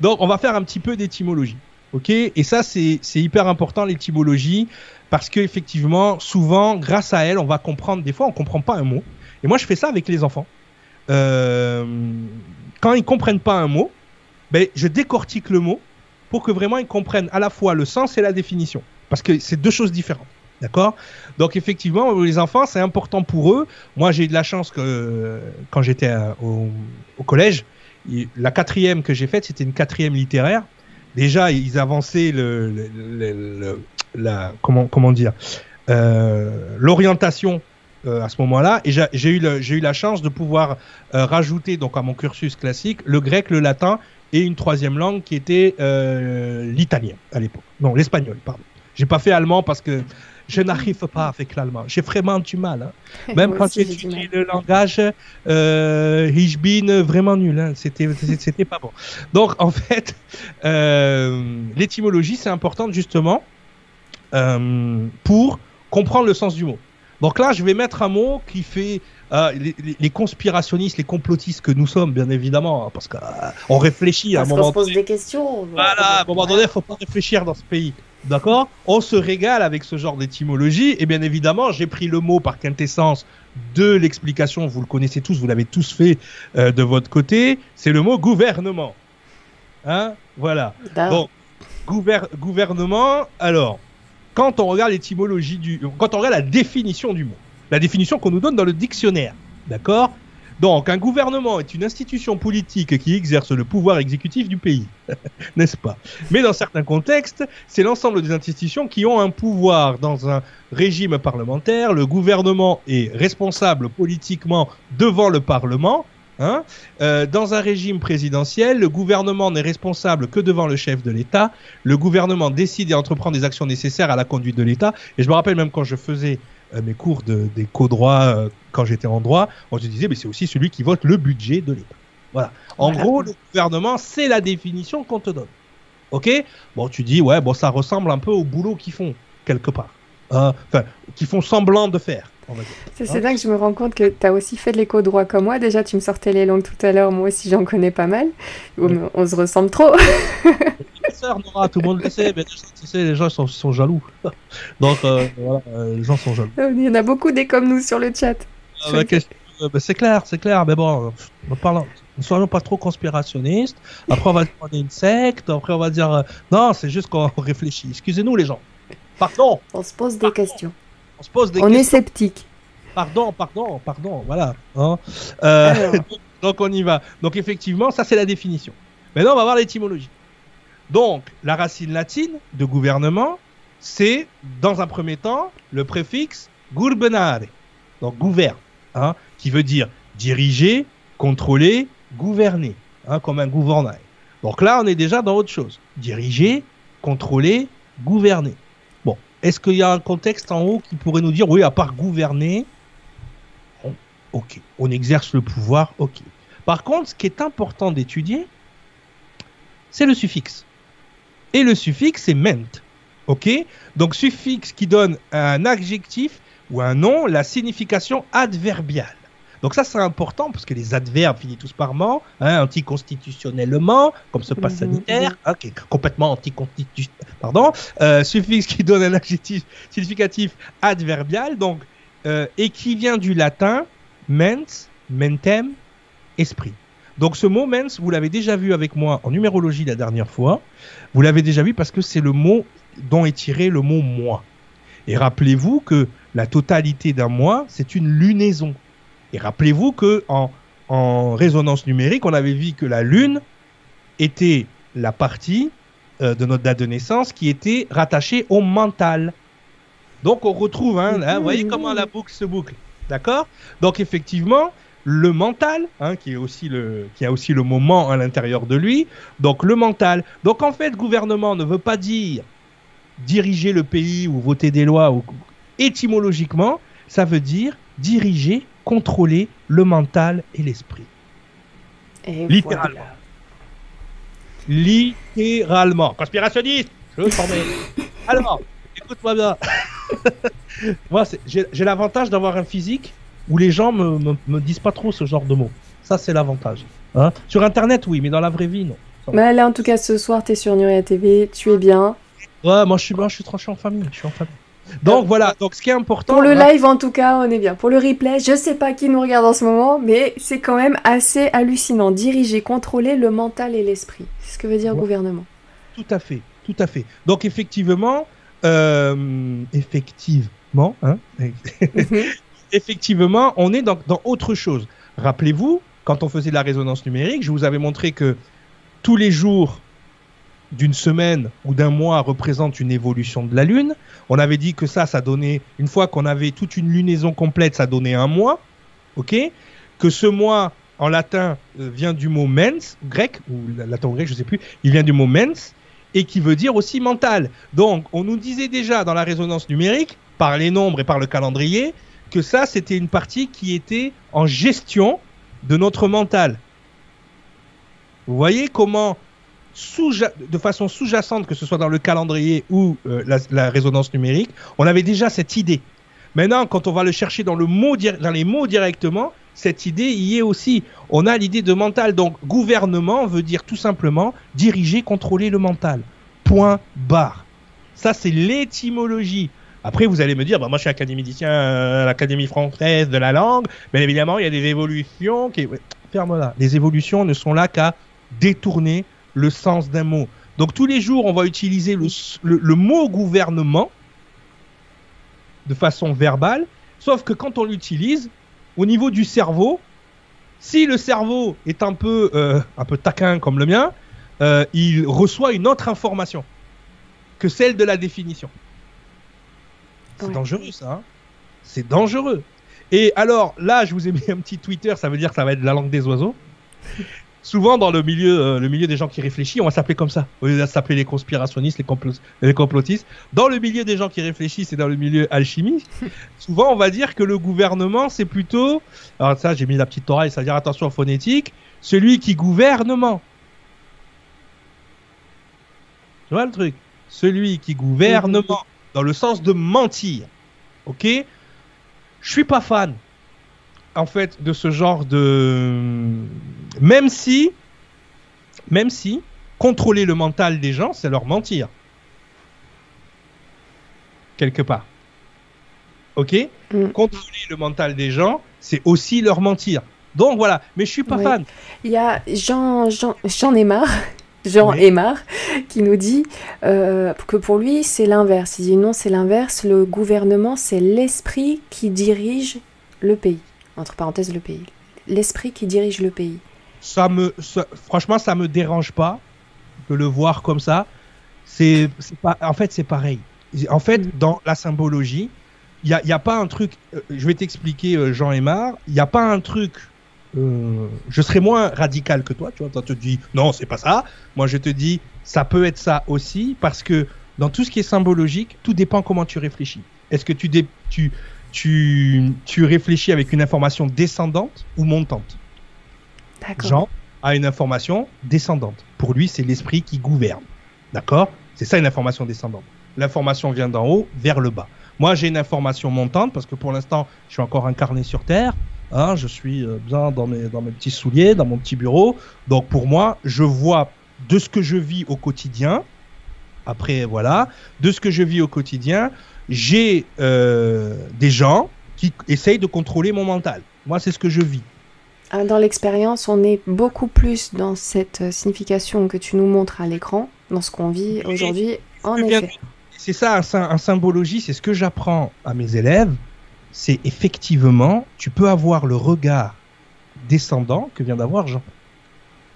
Donc, on va faire un petit peu d'étymologie. Ok? Et ça, c'est hyper important, l'étymologie, parce qu'effectivement, souvent, grâce à elle, on va comprendre. Des fois, on comprend pas un mot. Et moi, je fais ça avec les enfants. Euh, quand ils comprennent pas un mot, ben, je décortique le mot pour que vraiment ils comprennent à la fois le sens et la définition. Parce que c'est deux choses différentes. D'accord? Donc effectivement, les enfants, c'est important pour eux. Moi, j'ai eu de la chance que quand j'étais au, au, collège, la quatrième que j'ai faite, c'était une quatrième littéraire. Déjà, ils avançaient le, comment, dire, euh, l'orientation euh, à ce moment-là. Et j'ai eu, j'ai eu la chance de pouvoir euh, rajouter donc à mon cursus classique le grec, le latin et une troisième langue qui était l'italien à l'époque. Non, l'espagnol, pardon. J'ai pas fait allemand parce que je n'arrive pas avec l'allemand. J'ai vraiment du mal. Hein. Même quand j'ai étudié le langage, euh, ich bin vraiment nul. Hein. C'était, c'était pas bon. Donc, en fait, euh, l'étymologie, c'est important justement euh, pour comprendre le sens du mot. Donc là, je vais mettre un mot qui fait euh, les, conspirationnistes, les complotistes que nous sommes, bien évidemment, hein, parce qu'on euh, réfléchit à un moment. On se pose des questions. Voilà, à un moment donné, il faut pas réfléchir dans ce pays. D'accord? On se régale avec ce genre d'étymologie. Et bien évidemment, j'ai pris le mot par quintessence de l'explication. Vous le connaissez tous, vous l'avez tous fait euh, de votre côté. C'est le mot gouvernement. Hein? Voilà. Donc, gouvernement. Alors, quand on regarde l'étymologie du, quand on regarde la définition du mot, la définition qu'on nous donne dans le dictionnaire, d'accord? Donc, un gouvernement est une institution politique qui exerce le pouvoir exécutif du pays, n'est-ce pas? Mais dans certains contextes, c'est l'ensemble des institutions qui ont un pouvoir dans un régime parlementaire. Le gouvernement est responsable politiquement devant le Parlement. Hein euh, dans un régime présidentiel, le gouvernement n'est responsable que devant le chef de l'État. Le gouvernement décide et entreprend des actions nécessaires à la conduite de l'État. Et je me rappelle même quand je faisais mes cours co-droits euh, quand j'étais en droit, on se disait, mais c'est aussi celui qui vote le budget de l'État. Voilà. En gros, le gouvernement, c'est la définition qu'on te donne. Ok? Bon, tu dis, ouais, bon, ça ressemble un peu au boulot qu'ils font, quelque part. Hein enfin, qu'ils font semblant de faire. C'est hein? là que je me rends compte que tu as aussi fait de l'éco-droit comme moi. Déjà, tu me sortais les langues tout à l'heure. Moi aussi, j'en connais pas mal. On, se ressemble trop. Nora, tout le monde le sait, mais tu sais, les gens sont, sont jaloux. Donc, euh, voilà, euh, les gens sont jaloux. Il y en a beaucoup des comme nous sur le chat. Ah, bah, bah, c'est clair, c'est clair, mais bon, parlant, ne soyons pas trop conspirationnistes. Après, on va demander une secte. Après, on va dire euh, non, c'est juste qu'on réfléchit. Excusez-nous, les gens. Pardon. On se pose des questions. On se pose des on est sceptique. Pardon, pardon, pardon, voilà. Hein. Euh, donc, on y va. Donc effectivement, ça c'est la définition. Maintenant, on va voir l'étymologie. Donc, la racine latine de gouvernement, c'est dans un premier temps le préfixe gubernare, donc gouverne, hein, qui veut dire diriger, contrôler, gouverner, hein, comme un gouvernail. Donc là, on est déjà dans autre chose. Diriger, contrôler, gouverner. Bon, est-ce qu'il y a un contexte en haut qui pourrait nous dire, oui, à part gouverner, ok, on exerce le pouvoir, ok. Par contre, ce qui est important d'étudier, c'est le suffixe. Et le suffixe, c'est ment. Ok? Donc, suffixe qui donne un adjectif ou un nom la signification adverbiale. Donc ça c'est important parce que les adverbes finissent tous par ment, hein, anticonstitutionnellement, comme ce passe mhm. sanitaire, hein, qui est complètement anticonstitutionnel. Pardon, euh, suffixe qui donne un adjectif significatif adverbial, donc euh, et qui vient du latin mens, mentem, esprit. Donc ce mot mens, vous l'avez déjà vu avec moi en numérologie la dernière fois. Vous l'avez déjà vu parce que c'est le mot dont est tiré le mot moi. Et rappelez-vous que la totalité d'un mois, c'est une lunaison. Et rappelez-vous que en, en, résonance numérique, on avait vu que la lune était la partie euh, de notre date de naissance qui était rattachée au mental. Donc on retrouve, hein, vous voyez comment la boucle se boucle, d'accord? Donc effectivement, le mental, hein, qui, est aussi le, qui a aussi le moment à l'intérieur de lui. Donc le mental. Donc en fait, gouvernement ne veut pas dire diriger le pays ou voter des lois. Ou... Étymologiquement, ça veut dire diriger, contrôler le mental et l'esprit. Littéralement. Littéralement. Conspirationniste Je. Alors, écoute-moi bien. Moi, j'ai l'avantage d'avoir un physique où les gens me, me, disent pas trop ce genre de mots. Ça, c'est l'avantage. Hein? Sur Internet, oui, mais dans la vraie vie, non. Mais là, en tout cas, ce soir, tu es sur Nuria TV, tu es bien. Ouais, moi, je suis, moi, je suis, suis en famille. Je suis en famille. Donc voilà, donc ce qui est important. Pour le live en tout cas, on est bien. Pour le replay, je sais pas qui nous regarde en ce moment, mais c'est quand même assez hallucinant. Diriger, contrôler le mental et l'esprit. C'est ce que veut dire gouvernement. Tout à fait, tout à fait. Donc effectivement, euh, effectivement, hein, mhm effectivement, on est dans, autre chose. Rappelez-vous, quand on faisait la résonance numérique, je vous avais montré que tous les jours d'une semaine ou d'un mois représentent une évolution de la Lune. On avait dit que ça, ça donnait, une fois qu'on avait toute une lunaison complète, ça donnait un mois. OK? Que ce mois, en latin, euh, vient du mot mens, grec, ou latin ou grec, je ne sais plus, il vient du mot mens, et qui veut dire aussi mental. Donc, on nous disait déjà dans la résonance numérique, par les nombres et par le calendrier, que ça, c'était une partie qui était en gestion de notre mental. Vous voyez comment, de façon sous-jacente, que ce soit dans le calendrier ou euh, la, résonance numérique, on avait déjà cette idée. Maintenant, quand on va le chercher dans, les mots directement, cette idée y est aussi. On a l'idée de mental. Donc, gouvernement veut dire tout simplement diriger, contrôler le mental. Point barre. Ça, c'est l'étymologie. Après, vous allez me dire, bah, moi je suis académicien à l'Académie française de la langue, mais évidemment, il y a des évolutions qui. Ferme-la. Les évolutions ne sont là qu'à détourner le sens d'un mot. Donc tous les jours, on va utiliser le, mot gouvernement de façon verbale, sauf que quand on l'utilise, au niveau du cerveau, si le cerveau est un peu, euh, un peu taquin comme le mien, euh, il reçoit une autre information que celle de la définition. C'est dangereux ça. Hein. c'est dangereux. Et alors là, je vous ai mis un petit Twitter, ça veut dire que ça va être la langue des oiseaux. souvent dans le milieu, euh, le milieu des gens qui réfléchissent, on va s'appeler comme ça. Au lieu de s'appeler les conspirationnistes, les, complotistes. Dans le milieu des gens qui réfléchissent et dans le milieu alchimie, souvent on va dire que le gouvernement c'est plutôt, alors ça j'ai mis la petite oreille, ça veut dire attention phonétique, celui qui gouvernement. Tu vois le truc? Celui qui gouvernement, dans le sens de mentir. Ok? Je suis pas fan en fait de ce genre de même si même si contrôler le mental des gens c'est leur mentir. Quelque part. Ok? Mm. contrôler le mental des gens c'est aussi leur mentir. Donc voilà. Mais je suis pas fan. Il y a Jean Jean Jean Aymar Jean Aymar qui nous dit euh, que pour lui c'est l'inverse il dit non c'est l'inverse le gouvernement c'est l'esprit qui dirige le pays entre parenthèses le pays. L'esprit qui dirige le pays. Ça me, franchement, ça me dérange pas de le voir comme ça. C'est, pas, en fait, c'est pareil. En fait, mm. dans la symbologie, il n'y a, y a, pas un truc. Euh, je vais t'expliquer, euh, Jean Aymar. Il n'y a pas un truc. Euh, je serais moins radical que toi. Tu vois, toi, tu te dis non, c'est pas ça. Moi, je te dis ça peut être ça aussi parce que dans tout ce qui est symbologique, tout dépend comment tu réfléchis. Est-ce que tu, tu, tu, tu réfléchis avec une information descendante ou montante? Jean a une information descendante. Pour lui, c'est l'esprit qui gouverne. D'accord? C'est ça une information descendante. L'information vient d'en haut vers le bas. Moi, j'ai une information montante parce que pour l'instant, je suis encore incarné sur Terre. Hein, je suis euh, bien dans mes, dans mes petits souliers, dans mon petit bureau. Donc pour moi, je vois de ce que je vis au quotidien. Après, voilà, de ce que je vis au quotidien, j'ai euh, des gens qui essayent de contrôler mon mental. Moi, c'est ce que je vis. Ah, dans l'expérience, on est beaucoup plus dans cette euh, signification que tu nous montres à l'écran, dans ce qu'on vit aujourd'hui, en effet. C'est ça, un, symbologie, c'est ce que j'apprends à mes élèves. C'est effectivement, tu peux avoir le regard descendant que vient d'avoir Jean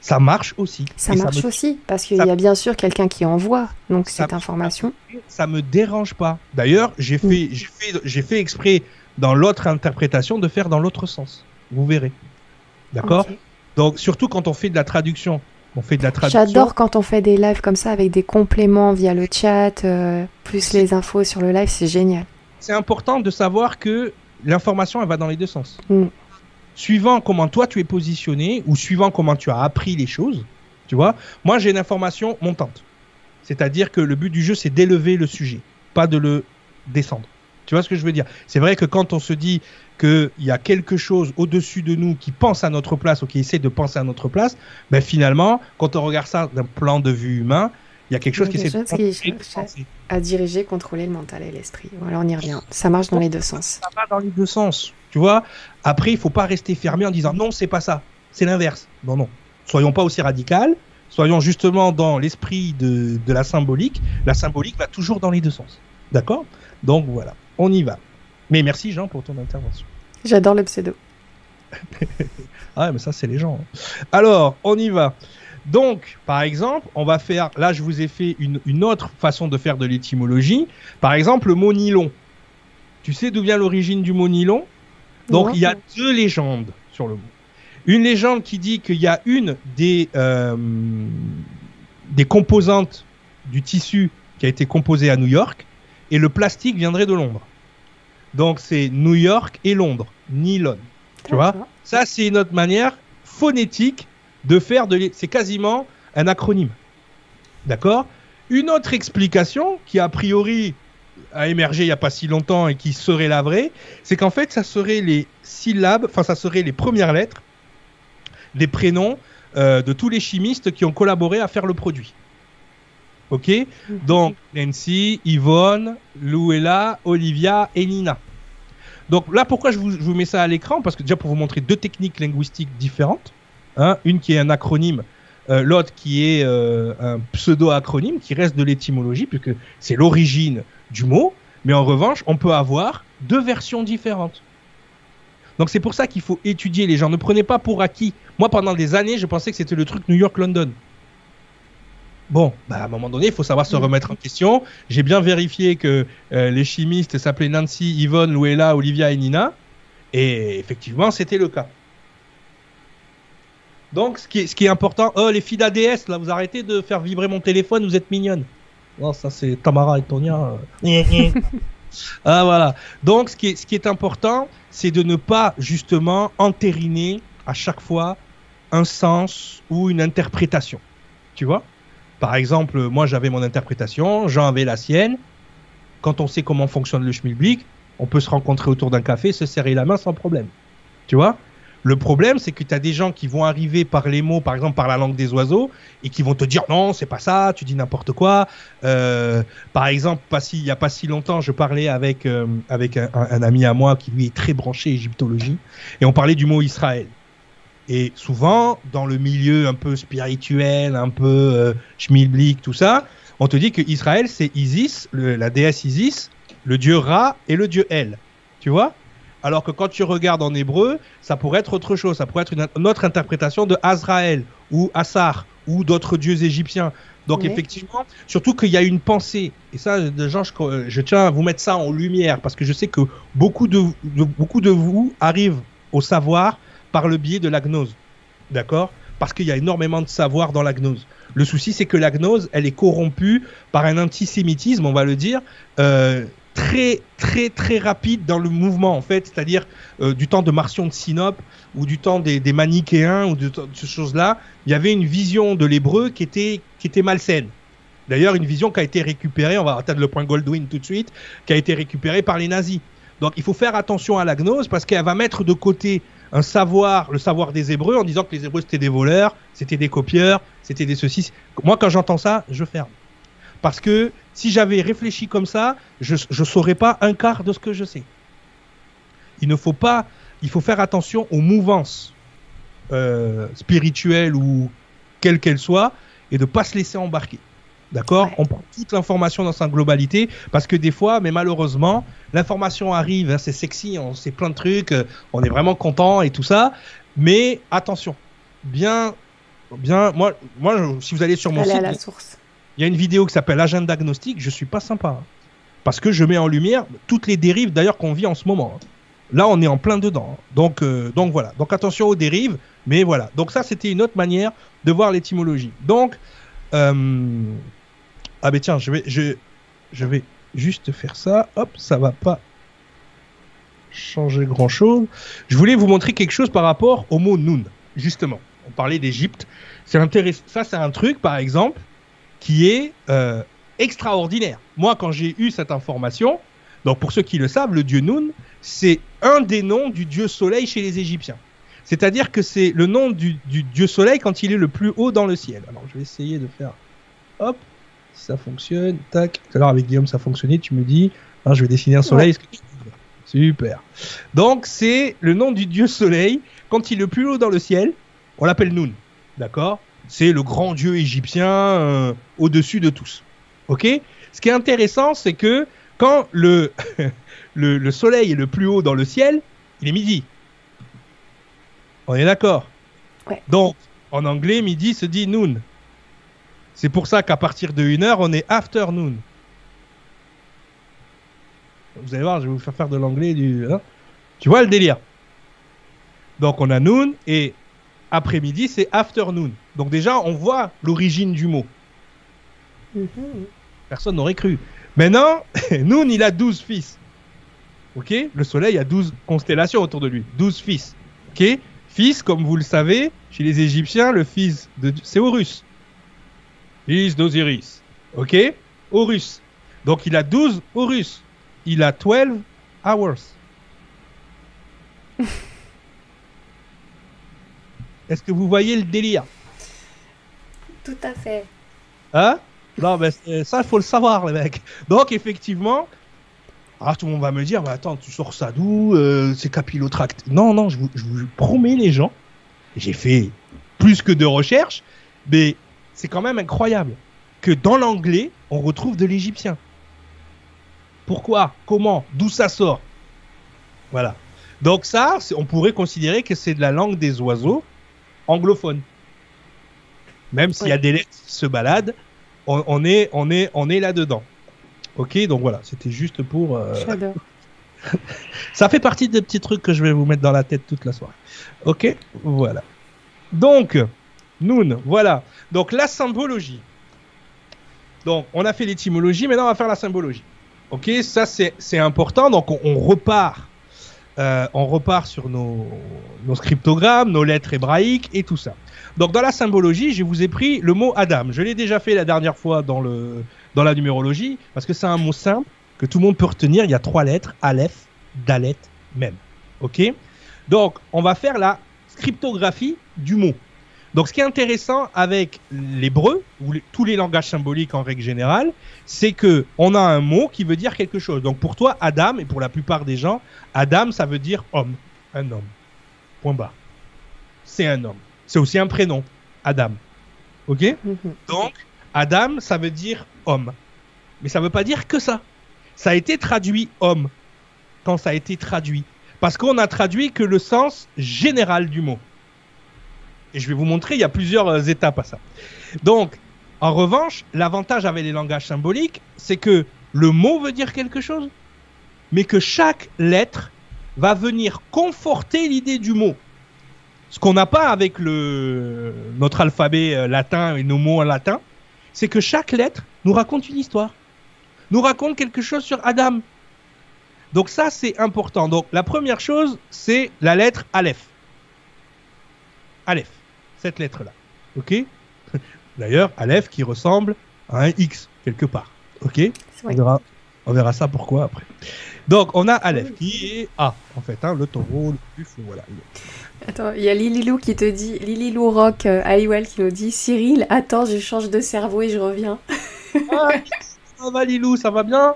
ça marche aussi. Ça marche aussi, parce qu'il y a bien sûr quelqu'un qui envoie donc cette information. Ça me dérange pas. D'ailleurs, j'ai fait, j'ai fait, exprès dans l'autre interprétation de faire dans l'autre sens. Vous verrez. D'accord Donc, surtout quand on fait de la traduction. On fait de la traduction. J'adore quand on fait des lives comme ça avec des compléments via le chat, euh, plus les infos sur le live, c'est génial. C'est important de savoir que l'information, elle va dans les deux sens. Mm suivant comment toi tu es positionné ou suivant comment tu as appris les choses, tu vois, moi j'ai une information montante. C'est-à-dire que le but du jeu c'est d'élever le sujet, pas de le descendre. Tu vois ce que je veux dire? C'est vrai que quand on se dit qu'il y a quelque chose au-dessus de nous qui pense à notre place ou qui essaie de penser à notre place, ben finalement, quand on regarde ça d'un plan de vue humain, il y a quelque chose qui essaie de à diriger, contrôler le mental et l'esprit. Voilà, on y revient. Ça marche dans les deux sens. Ça va dans les deux sens. Tu vois Après, il faut pas rester fermé en disant non, c'est pas ça. C'est l'inverse. Non, non. Soyons pas aussi radical. Soyons justement dans l'esprit de, de la symbolique. La symbolique va toujours dans les deux sens. D'accord? Donc voilà, on y va. Mais merci Jean pour ton intervention. J'adore le pseudo. ah mais ça c'est les gens. Hein. Alors, on y va. Donc, par exemple, on va faire, là je vous ai fait une, une autre façon de faire de l'étymologie. Par exemple, le mot nylon. Tu sais d'où vient l'origine du mot nylon? Donc il y a deux légendes sur le mot. Une légende qui dit qu'il y a une des, euh, des composantes du tissu qui a été composée à New York et le plastique viendrait de Londres. Donc c'est New York et Londres, nylon. Tu vois? Ça c'est une autre manière phonétique de faire de c'est quasiment un acronyme. D'accord? Une autre explication qui a priori a émergé il n'y a pas si longtemps et qui serait la vraie, c'est qu'en fait, ça serait les syllabes, enfin, ça serait les premières lettres des prénoms euh, de tous les chimistes qui ont collaboré à faire le produit. Ok? Donc, Nancy, Yvonne, Louella, Olivia et Nina. Donc là, pourquoi je vous, je vous mets ça à l'écran? Parce que déjà pour vous montrer deux techniques linguistiques différentes. Hein, une qui est un acronyme, euh, l'autre qui est euh, un pseudo-acronyme qui reste de l'étymologie, puisque c'est l'origine du mot. Mais en revanche, on peut avoir deux versions différentes. Donc c'est pour ça qu'il faut étudier les gens. Ne prenez pas pour acquis. Moi, pendant des années, je pensais que c'était le truc New York-London. Bon, bah, à un moment donné, il faut savoir se remettre en question. J'ai bien vérifié que euh, les chimistes s'appelaient Nancy, Yvonne, Louella, Olivia et Nina. Et effectivement, c'était le cas. Donc, ce qui est, ce qui est important, oh, les filles d'ADS, là, vous arrêtez de faire vibrer mon téléphone, vous êtes mignonnes. Non, ça, c'est Tamara et Tonia. euh. ah, voilà. Donc, ce qui est, ce qui est important, c'est de ne pas, justement, entériner à chaque fois un sens ou une interprétation. Tu vois? Par exemple, moi, j'avais mon interprétation, Jean avait la sienne. Quand on sait comment fonctionne le schmilblick, on peut se rencontrer autour d'un café, se serrer la main sans problème. Tu vois? Le problème, c'est que tu as des gens qui vont arriver par les mots, par exemple par la langue des oiseaux, et qui vont te dire non, c'est pas ça, tu dis n'importe quoi. Euh, par exemple, pas si, il y a pas si longtemps, je parlais avec, euh, avec un, un- un ami à moi qui lui est très branché égyptologie, et on parlait du mot Israël. Et souvent, dans le milieu un peu spirituel, un peu euh, schmilblick, tout ça, on te dit que Israël, c'est Isis, le- la déesse Isis, le dieu Ra et le dieu El. Tu vois? Alors que quand tu regardes en hébreu, ça pourrait être autre chose. Ça pourrait être une, une autre interprétation de Azraël ou Assar ou d'autres dieux égyptiens. Donc Oui. effectivement, surtout qu'il y a une pensée. Et ça, gens, je, je tiens à vous mettre ça en lumière parce que je sais que beaucoup de, de- beaucoup de vous arrivent au savoir par le biais de la gnose. D'accord? Parce qu'il y a énormément de savoir dans la gnose. Le souci, c'est que la gnose, elle est corrompue par un antisémitisme, on va le dire, euh, très, très, très rapide dans le mouvement, en fait. C'est-à-dire euh, du temps de Marcion de Sinope ou du temps des, manichéens ou de, de ces choses-là, il y avait une vision de l'hébreu qui était, qui était malsaine. D'ailleurs, une vision qui a été récupérée, on va atteindre le point Goldwyn tout de suite, qui a été récupérée par les nazis. Donc il faut faire attention à la gnose parce qu'elle va mettre de côté un savoir, le savoir des Hébreux, en disant que les Hébreux c'était des voleurs, c'était des copieurs, c'était des ceci. Moi, quand j'entends ça, je ferme. Parce que si j'avais réfléchi comme ça, je ne saurais pas un quart de ce que je sais. Il ne faut pas, il faut faire attention aux mouvances euh, spirituelles ou quelles qu'elles soient et de pas se laisser embarquer. D'accord Ouais. On prend toute l'information dans sa globalité parce que des fois, mais malheureusement, l'information arrive, hein, c'est sexy, on sait plein de trucs, euh, on est vraiment content et tout ça. Mais attention, bien, bien, moi, moi, si vous allez sur mon Aller à site, la source. Il y a une vidéo qui s'appelle Agenda Agnostique, je suis pas sympa. hein. parce que je mets en lumière toutes les dérives d'ailleurs qu'on vit en ce moment. hein. Là, on est en plein dedans. hein. Donc, euh, donc voilà. Donc attention aux dérives. Mais voilà. Donc ça, c'était une autre manière de voir l'étymologie. Donc, euh, ah ben tiens, je vais, je, je vais juste faire ça. Hop, ça va pas changer grand chose. Je voulais vous montrer quelque chose par rapport au mot Noun. Justement, on parlait d'Égypte. C'est intéressant. Ça, c'est un truc, par exemple, qui est euh, extraordinaire. Moi, quand j'ai eu cette information, donc pour ceux qui le savent, le dieu Noun, c'est un des noms du dieu soleil chez les Égyptiens. C'est-à-dire que c'est le nom du, du dieu soleil quand il est le plus haut dans le ciel. Alors, je vais essayer de faire. Hop, si ça fonctionne. Tac. Tout à l'heure, avec Guillaume, ça fonctionnait. Tu me dis, hein, je vais dessiner un soleil. Que Super. Donc, c'est le nom du dieu soleil. Quand il est le plus haut dans le ciel, on l'appelle Noun. D'accord? C'est le grand dieu égyptien euh, au-dessus de tous. Ok? Ce qui est intéressant, c'est que quand le, le, le soleil est le plus haut dans le ciel, il est midi. On est d'accord? Ouais. Donc, en anglais, midi se dit noon. C'est pour ça qu'à partir de 1 heure, on est afternoon. Vous allez voir, je vais vous faire faire de l'anglais. Du... hein? Tu vois le délire? Donc, on a noon et après-midi, c'est afternoon. Donc, déjà, on voit l'origine du mot. Mhm. Personne n'aurait cru. Maintenant, Noun, il a 12 fils. Ok? Le soleil a 12 constellations autour de lui. 12 fils. Ok? Fils, comme vous le savez, chez les Égyptiens, le fils de c'est Horus. Fils d'Osiris. Ok? Horus. Donc il a 12 Horus. Il a 12 hours. Est-ce que vous voyez le délire? Tout à fait. Hein? Non, mais ça, il faut le savoir, les mecs. Donc, effectivement, ah, tout le monde va me dire, bah, attends, tu sors ça d'où euh, C'est capillotracté. Non, non, je vous, je vous promets, les gens, j'ai fait plus que de recherches, mais c'est quand même incroyable que dans l'anglais, on retrouve de l'égyptien. Pourquoi? Comment? D'où ça sort? Voilà. Donc ça, on pourrait considérer que c'est de la langue des oiseaux anglophone. Même s'il y a des lettres qui se baladent, on, est, on est, on est là-dedans. Ok, donc voilà, c'était juste pour... Euh, ça fait partie des petits trucs que je vais vous mettre dans la tête toute la soirée. Ok, voilà. Donc, Noun, voilà. Donc la symbologie. Donc on a fait l'étymologie, maintenant on va faire la symbologie. Ok, ça c'est important. Donc on, repart, euh, on repart sur nos, nos, scriptogrammes, nos lettres hébraïques et tout ça. Donc dans la symbologie, je vous ai pris le mot Adam. Je l'ai déjà fait la dernière fois dans le dans la numérologie parce que c'est un mot simple que tout le monde peut retenir. Il y a trois lettres Aleph, Dalet, même. Ok? Donc on va faire la scriptographie du mot. Donc ce qui est intéressant avec l'hébreu ou tous les langages symboliques en règle générale, c'est que on a un mot qui veut dire quelque chose. Donc pour toi Adam et pour la plupart des gens, Adam ça veut dire homme, un homme. Point bas. C'est un homme. C'est aussi un prénom, Adam. OK? Mhm. Donc Adam ça veut dire homme. Mais ça veut pas dire que ça. Ça a été traduit homme quand ça a été traduit parce qu'on a traduit que le sens général du mot. Et je vais vous montrer, il y a plusieurs euh, étapes à ça. Donc, en revanche, l'avantage avec les langages symboliques, c'est que le mot veut dire quelque chose, mais que chaque lettre va venir conforter l'idée du mot. Ce qu'on n'a pas avec notre alphabet euh, latin et nos mots en latin, c'est que chaque lettre nous raconte une histoire, nous raconte quelque chose sur Adam. Donc ça, c'est important. Donc la première chose, c'est la lettre Aleph. Aleph cette lettre-là. Ok D'ailleurs, Aleph qui ressemble à un X quelque part. Ok on verra, on verra ça pourquoi après. Donc, on a Aleph qui est A, en fait, hein, le taureau, le buffle, voilà. Attends, il y a Lililou qui te dit, Lililou Rock euh, qui nous dit Cyril, attends, je change de cerveau et je reviens. ah, ça va, Lilou, ça va bien?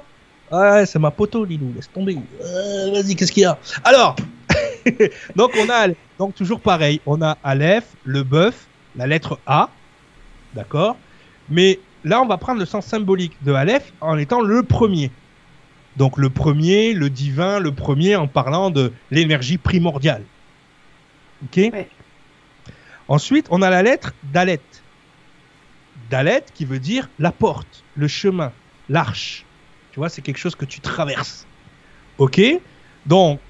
Ouais, c'est ma poteau, Lilou, laisse tomber. Euh, vas-y, qu'est-ce qu'il y a? Alors, donc on a donc toujours pareil, on a Aleph, le bœuf, la lettre A, d'accord? Mais là, on va prendre le sens symbolique de Aleph en étant le premier. Donc le premier, le divin, le premier en parlant de l'énergie primordiale. Ok? Ensuite, on a la lettre Dalet. Dalet qui veut dire la porte, le chemin, l'arche. Tu vois, c'est quelque chose que tu traverses. Ok? Donc,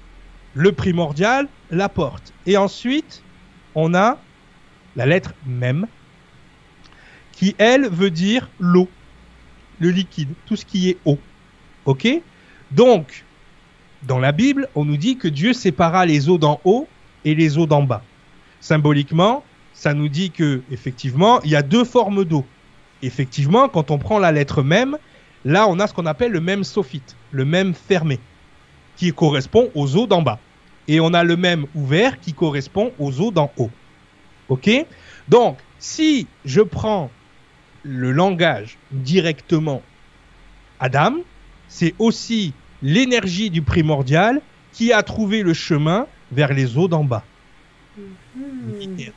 le primordial, la porte. Et ensuite, on a la lettre même, qui elle veut dire l'eau, le liquide, tout ce qui est eau. Ok? Donc, dans la Bible, on nous dit que Dieu sépara les eaux d'en haut et les eaux d'en bas. Symboliquement, ça nous dit que effectivement, il y a deux formes d'eau. Effectivement, quand on prend la lettre même, là, on a ce qu'on appelle le même sophite, le même fermé, qui correspond aux eaux d'en bas et on a le même ouvert qui correspond aux eaux d'en haut. OK? Donc, si je prends le langage directement Adam, c'est aussi l'énergie du primordial qui a trouvé le chemin vers les eaux d'en bas. Mm-hmm.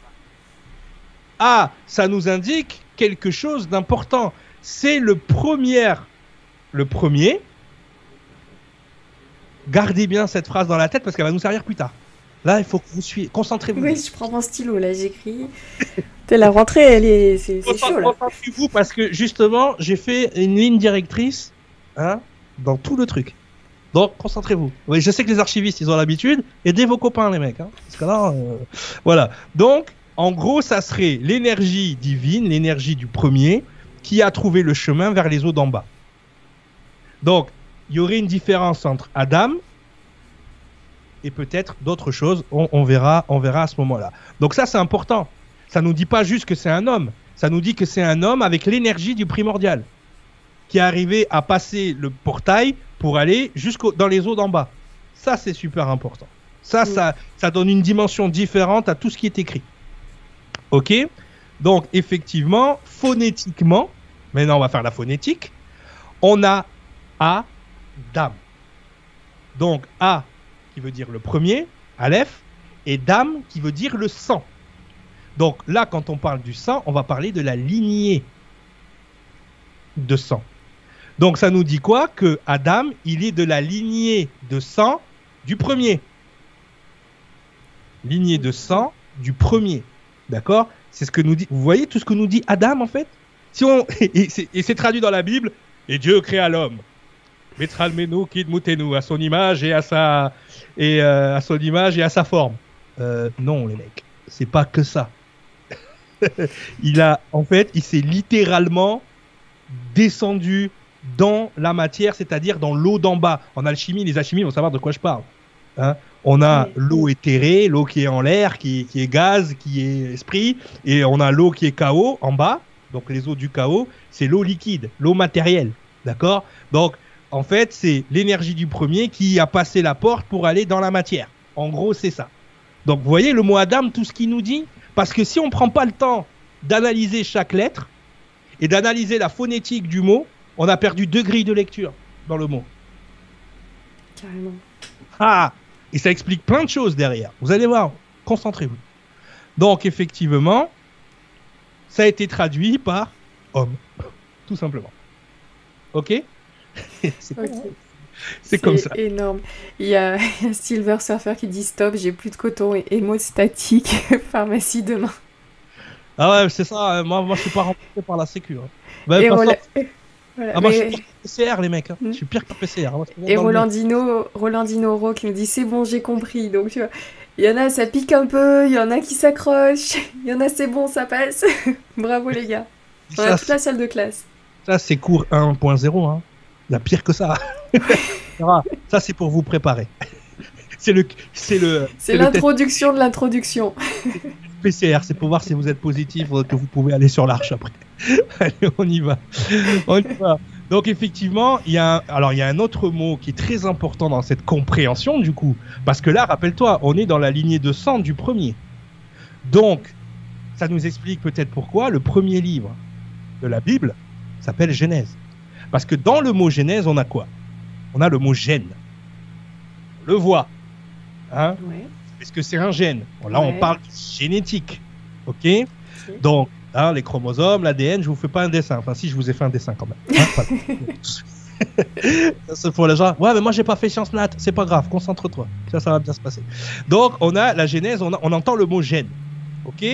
Ah, ça nous indique quelque chose d'important. C'est le premier, le premier gardez bien cette phrase dans la tête parce qu'elle va nous servir plus tard. Là, il faut que vous suivez. Concentrez-vous. Oui, je prends mon stylo, là, j'écris. la rentrée, elle est, c'est, chaud, là. Concentrez-vous parce que, justement, j'ai fait une ligne directrice, hein, dans tout le truc. Donc, concentrez-vous. Oui, je sais que les archivistes, ils ont l'habitude. Aidez vos copains, les mecs, hein, Parce que là, euh, voilà. Donc, en gros, ça serait l'énergie divine, l'énergie du premier, qui a trouvé le chemin vers les eaux d'en bas. Donc, il y aurait une différence entre Adam et peut-être d'autres choses. On, verra, on verra à ce moment-là. Donc ça, c'est important. Ça nous dit pas juste que c'est un homme. Ça nous dit que c'est un homme avec l'énergie du primordial. qui est arrivé à passer le portail pour aller jusqu'au dans les eaux d'en bas. Ça, c'est super important. Ça, Mm. ça, ça donne une dimension différente à tout ce qui est écrit. Ok? Donc, effectivement, phonétiquement, maintenant on va faire la phonétique, on a A, dame. Donc, A qui veut dire le premier, Aleph, et dame qui veut dire le sang. Donc là, quand on parle du sang, on va parler de la lignée de sang. Donc ça nous dit quoi? Que Adam, il est de la lignée de sang du premier. Lignée de sang du premier. D'accord? C'est ce que nous dit. Vous voyez tout ce que nous dit Adam en fait? Si on... Et c'est traduit dans la Bible. Et Dieu créa l'homme. Metralmenu kid mutenu à son image et à sa et euh, à son image et à sa forme. Euh, non les mecs, c'est pas que ça. il a en fait, il s'est littéralement descendu dans la matière, c'est-à-dire dans l'eau d'en bas. En alchimie, les alchimistes vont savoir de quoi je parle. Hein on a Oui. l'eau éthérée, l'eau qui est en l'air, qui, qui est gaz, qui est esprit, et on a l'eau qui est chaos en bas. Donc les eaux du chaos, c'est l'eau liquide, l'eau matérielle. D'accord? Donc en fait, c'est l'énergie du premier qui a passé la porte pour aller dans la matière. En gros, c'est ça. Donc vous voyez le mot Adam, tout ce qu'il nous dit? Parce que si on ne prend pas le temps d'analyser chaque lettre et d'analyser la phonétique du mot, on a perdu deux grilles de lecture dans le mot. Carrément. Ah Et ça explique plein de choses derrière. Vous allez voir, concentrez-vous. Donc effectivement, ça a été traduit par homme, tout simplement. Ok? C'est comme ça. énorme. Il y a Silver Surfer qui dit stop, j'ai plus de coton et hémostatique, pharmacie demain. Ah ouais, c'est ça. euh, Moi, moi, je suis pas remboursé par la Sécu. hein. Bah, et Voilà, Ah, moi, je suis pire que PCR, les mecs. hein. Mm. Je suis pire que PCR. Moi, suis Et. Rolandino, Rolandino Ro qui nous dit c'est bon, j'ai compris. Donc tu vois, il y en a ça pique un peu, il y en a qui s'accrochent, il y en a c'est bon, ça passe. Bravo les gars. On a toute la salle de classe. Ça, c'est cours 1.0. Hein. Il y a pire que ça. Ça, c'est pour vous préparer. c'est le, c'est le, C'est l'introduction de l'introduction. PCR. C'est pour voir si vous êtes positif que vous pouvez aller sur l'arche après. Allez, on y va. On y va. Donc effectivement, il y a un, alors il y a un autre mot qui est très important dans cette compréhension du coup, parce que là, rappelle-toi, on est dans la lignée de sang du premier. Donc, ça nous explique peut-être pourquoi le premier livre de la Bible s'appelle Genèse. Parce que dans le mot Genèse, on a quoi? On a le mot gène. On le voit. Hein? Ouais. Est-ce que c'est un gène? Bon, Là, on parle génétique. Ok? Donc, hein, les chromosomes, l'ADN, je vous fais pas un dessin. Enfin, si, je vous ai fait un dessin quand même. Hein, c'est pour les gens. Ouais, mais moi, j'ai pas fait sciences nat. C'est pas grave, concentre-toi. Ça, ça va bien se passer. Donc, on a la genèse, on, a- on entend le mot gène. Ok?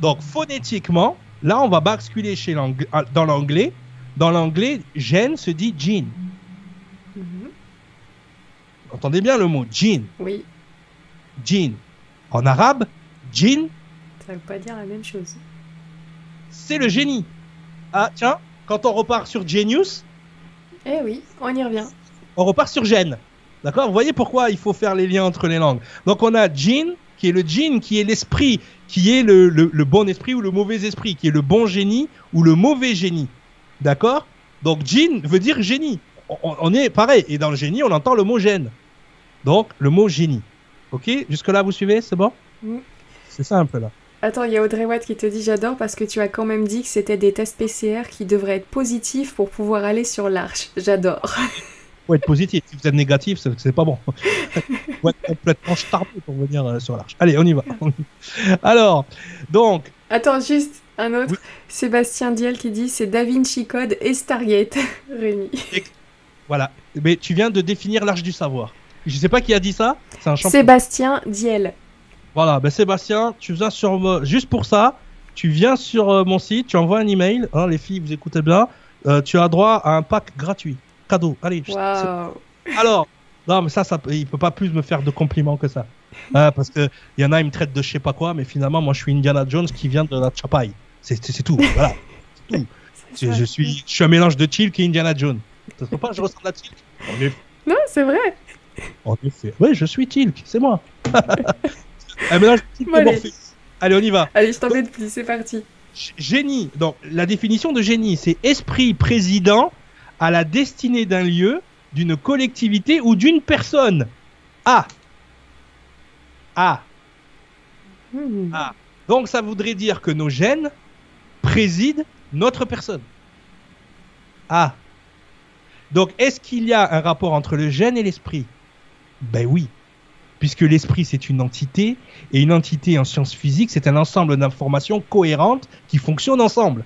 Donc, phonétiquement, là, on va basculer chez dans l'anglais. Dans l'anglais, gène se dit gene. Mhm. Entendez bien le mot gene. Oui, Gene. En arabe, gene, ça veut pas dire la même chose. c'est le génie. Ah, tiens, quand on repart sur genius, Eh oui, on y revient. on repart sur gène. D'accord? Vous voyez pourquoi il faut faire les liens entre les langues. Donc on a gene, qui est le gene, qui est l'esprit, qui est le, le- le bon esprit ou le mauvais esprit, qui est le bon génie ou le mauvais génie. D'accord? Donc gene veut dire génie. On, est pareil. Et dans le génie, on entend le mot gène. Donc le mot génie. Ok? Jusque-là, vous suivez? C'est bon? Mm. C'est simple là. Attends, il y a Audrey Watt qui te dit j'adore parce que tu as quand même dit que c'était des tests PCR qui devraient être positifs pour pouvoir aller sur l'arche. J'adore. faut être positif. Si vous êtes négatif, c'est c'est pas bon. faut être complètement starbé pour venir euh, sur l'arche. Allez, on y va. Alors, donc, Attends, juste un autre. Oui. Sébastien Diel qui dit c'est Da Vinci Code et Stargate. Rémi. voilà. Mais tu viens de définir l'arche du savoir. Je sais pas qui a dit ça. C'est un champion. Sébastien Diel. Voilà, ben Sébastien, tu viens sur mo- juste pour ça, tu viens sur euh, mon site, tu envoies un email, hein, les filles, vous écoutez bien, euh, tu as droit à un pack gratuit, cadeau. Allez. Waouh. Alors, non, mais ça, ça, il peut pas plus me faire de compliments que ça. Hein, parce que il y en a, ils me traitent de je sais pas quoi, mais finalement, moi, je suis Indiana Jones qui vient de la Chapaille. C'est tout. Voilà. Tout. Je, suis, je suis un mélange de Chilk et Indiana Jones. Ça se pas je ressemble à effet. Non, c'est vrai. En effet. Oui, je suis Tilk, c'est moi. un mélange de Tilk et allez. Morpheus. Allez, on y va. Allez, je t'embête plus, c'est parti. Génie. Donc, la définition de génie, c'est esprit président à la destinée d'un lieu, d'une collectivité ou d'une personne. Ah. Ah. Ah. Donc ça voudrait dire que nos gènes président notre personne. Ah. Donc est-ce qu'il y a un rapport entre le gène et l'esprit? Ben oui. Puisque l'esprit c'est une entité et une entité en sciences physiques c'est un ensemble d'informations cohérentes qui fonctionnent ensemble.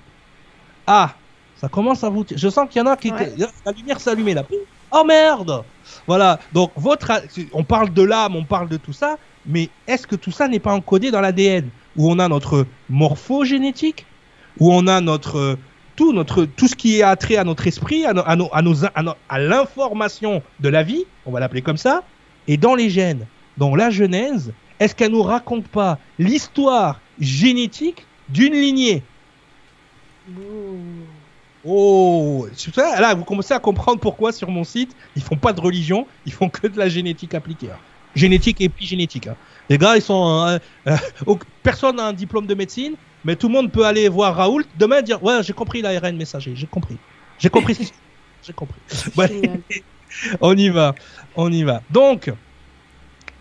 Ah, ça commence à vous. Je sens qu'il y en a qui. Ouais. La lumière allumée là. Oh merde Voilà. Donc votre, on parle de l'âme, on parle de tout ça, mais est-ce que tout ça n'est pas encodé dans l'ADN où on a notre morphogénétique, où on a notre tout notre tout ce qui est attrait à notre esprit, à, no- à, nos- à, nos- à no- à l'information de la vie, on va l'appeler comme ça, et dans les gènes, dans la Genèse, est-ce qu'elle nous raconte pas l'histoire génétique d'une lignée? Ouh. Oh, là vous commencez à comprendre pourquoi sur mon site ils font pas de religion, ils font que de la génétique appliquée, hein. Génétique et épigénétique. hein. Les gars ils sont, euh, euh, au- personne n'a un diplôme de médecine, mais tout le monde peut aller voir Raoult demain et dire ouais j'ai compris l'ARN messager, j'ai compris, j'ai compris, j'ai compris. Ouais. On y va, on y va. Donc,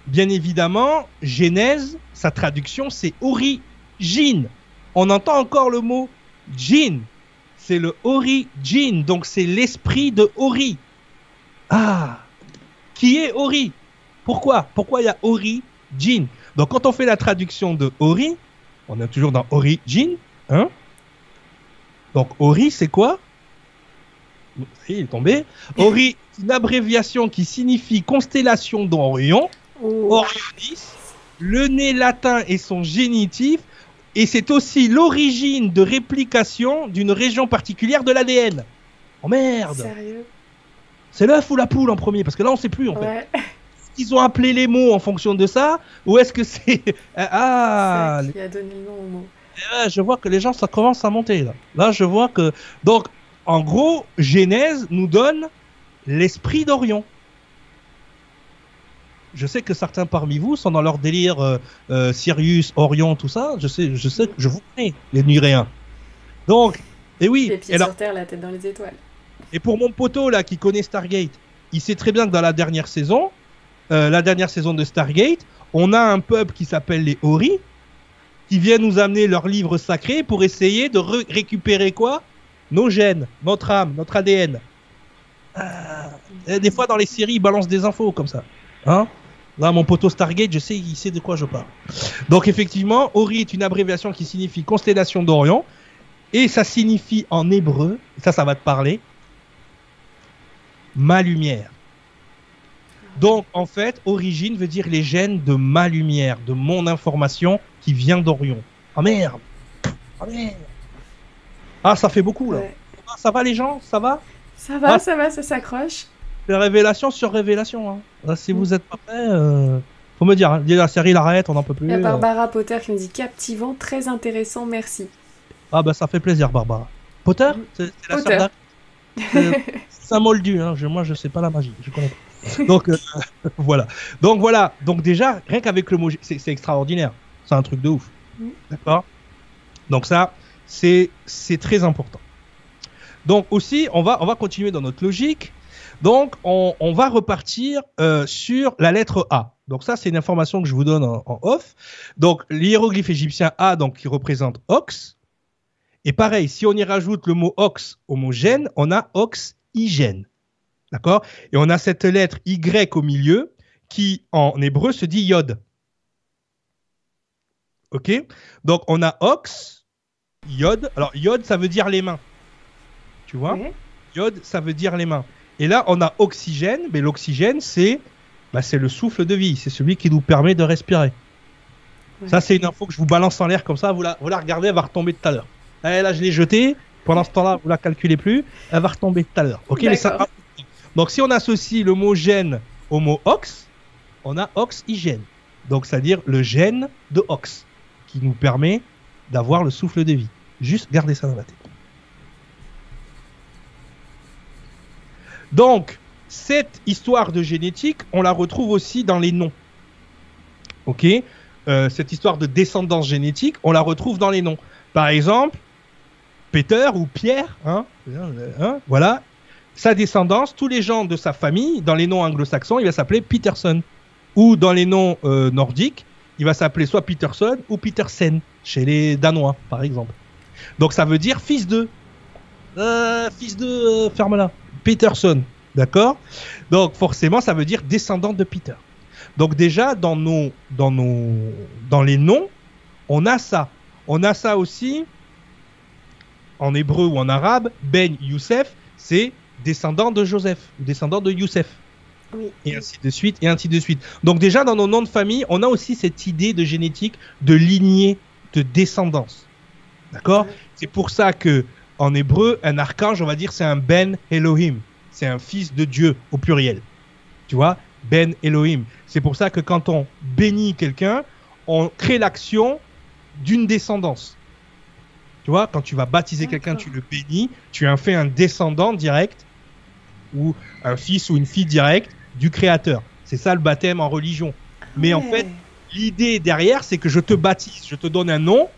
bien évidemment, Genèse, sa traduction, c'est origine. On entend encore le mot jin. C'est le origine, donc c'est l'esprit de Ori. Ah, qui est Ori? Pourquoi? Pourquoi il y a origine? Donc quand on fait la traduction de Ori, on est toujours dans origine, hein? Donc Ori, c'est quoi? Il est tombé. Ori, c'est une abréviation qui signifie constellation d'Orion, Oh. Orionis, le nez latin et son génitif, et c'est aussi l'origine de réplication d'une région particulière de l'ADN. Oh merde. Sérieux? C'est l'œuf ou la poule en premier? Parce que là on sait plus en fait. Ouais. Ils ont appelé les mots en fonction de ça, ou est-ce que c'est... Ah, qui a donné le nom au mot. Là, je vois que les gens, ça commence à monter. Là, là je vois que. Donc, en gros, Genèse nous donne l'esprit d'Orion. Je sais que certains parmi vous sont dans leur délire euh, euh, Sirius, Orion, tout ça. Je sais, je sais que je vous connais, les Nuréens. Donc, et oui. Les pieds et alors- sur terre, la tête dans les étoiles. et pour mon poteau là qui connaît Stargate, il sait très bien que dans la dernière saison, euh, la dernière saison de Stargate, on a un peuple qui s'appelle les Ori, qui vient nous amener leur livre sacré pour essayer de re- récupérer quoi? Nos gènes, notre âme, notre ADN. Et des fois dans les séries, ils balancent des infos comme ça. Hein? Là, mon poteau Stargate, je sais, il sait de quoi je parle. Donc effectivement, Ori est une abréviation qui signifie constellation d'Orion, et ça signifie en hébreu, ça, ça va te parler, ma lumière. Donc, en fait, origine veut dire les gènes de ma lumière, de mon information qui vient d'Orion. Ah merde Ah merde Ah, ça fait beaucoup là. Ouais. Ah, ça va les gens? Ça va? Ça va, Ah. ça va, ça s'accroche. C'est révélation sur révélation. Hein. Là, si Mm. vous êtes pas prêts, euh, faut me dire. Hein. La série l'arrête, on n'en peut plus. Il y a euh. Barbara Potter qui me dit captivant, très intéressant, merci. Ah bah ça fait plaisir, Barbara. Potter? Mm. C'est la Potter. sœur C'est un moldu, hein. je, moi je sais pas la magie, je connais pas. Donc euh, voilà. Donc voilà. Donc déjà, rien qu'avec le mot, c'est extraordinaire. C'est un truc de ouf. D'accord? Donc ça, c'est c'est très important. Donc aussi, on va on va continuer dans notre logique. Donc on, on va repartir euh, sur la lettre A. Donc ça, c'est une information que je vous donne en, en off. Donc l'hiéroglyphe égyptien A, donc qui représente Ox. Et pareil, si on y rajoute le mot ox au mot gène, on a oxygène. D'accord? Et on a cette lettre Y au milieu qui, en hébreu, se dit yod. Ok? Donc on a ox, yod. Alors yod, ça veut dire les mains. Tu vois? Yod, ça veut dire les mains. Et là, on a oxygène, mais l'oxygène, c'est bah, c'est le souffle de vie. C'est celui qui nous permet de respirer. Ouais. Ça, c'est une info que je vous balance en l'air comme ça. Vous la, vous la regardez, elle va retomber tout à l'heure. Eh, là, je l'ai jetée. Pendant ce temps-là, vous la calculez plus. Elle va retomber tout à l'heure. Ok, mais ça-. Donc, si on associe le mot gène au mot ox, on a oxygène. Donc, c'est-à-dire le gène de ox qui nous permet d'avoir le souffle de vie. Juste gardez ça dans la tête. Donc, cette histoire de génétique, on la retrouve aussi dans les noms. Ok? Euh, Cette histoire de descendance génétique, on la retrouve dans les noms. Par exemple, Peter ou Pierre, hein, hein, voilà, sa descendance, tous les gens de sa famille, dans les noms anglo-saxons, il va s'appeler Peterson. Ou dans les noms euh, nordiques, il va s'appeler soit Peterson ou Petersen, chez les Danois, par exemple. Donc ça veut dire fils de. Euh, fils de. euh, ferme-la. Peterson. D'accord? Donc forcément, ça veut dire descendant de Peter. Donc déjà, dans, nos, dans, nos, dans les noms, on a ça. On a ça aussi en hébreu ou en arabe. Ben Youssef, c'est descendant de Joseph, ou descendant de Youssef Oui. et ainsi de suite, et ainsi de suite. Donc déjà, dans nos noms de famille, on a aussi cette idée de génétique, de lignée, de descendance. D'accord? C'est pour ça que en hébreu, un archange, on va dire, c'est un Ben Elohim. C'est un fils de Dieu au pluriel. Tu vois? Ben Elohim. C'est pour ça que quand on bénit quelqu'un, on crée l'action d'une descendance. Tu vois, quand tu vas baptiser quelqu'un, tu le bénis, tu en fais un descendant direct ou un fils ou une fille direct du créateur. C'est ça le baptême en religion. Mais en fait, l'idée derrière, c'est que je te baptise, je te donne un nom.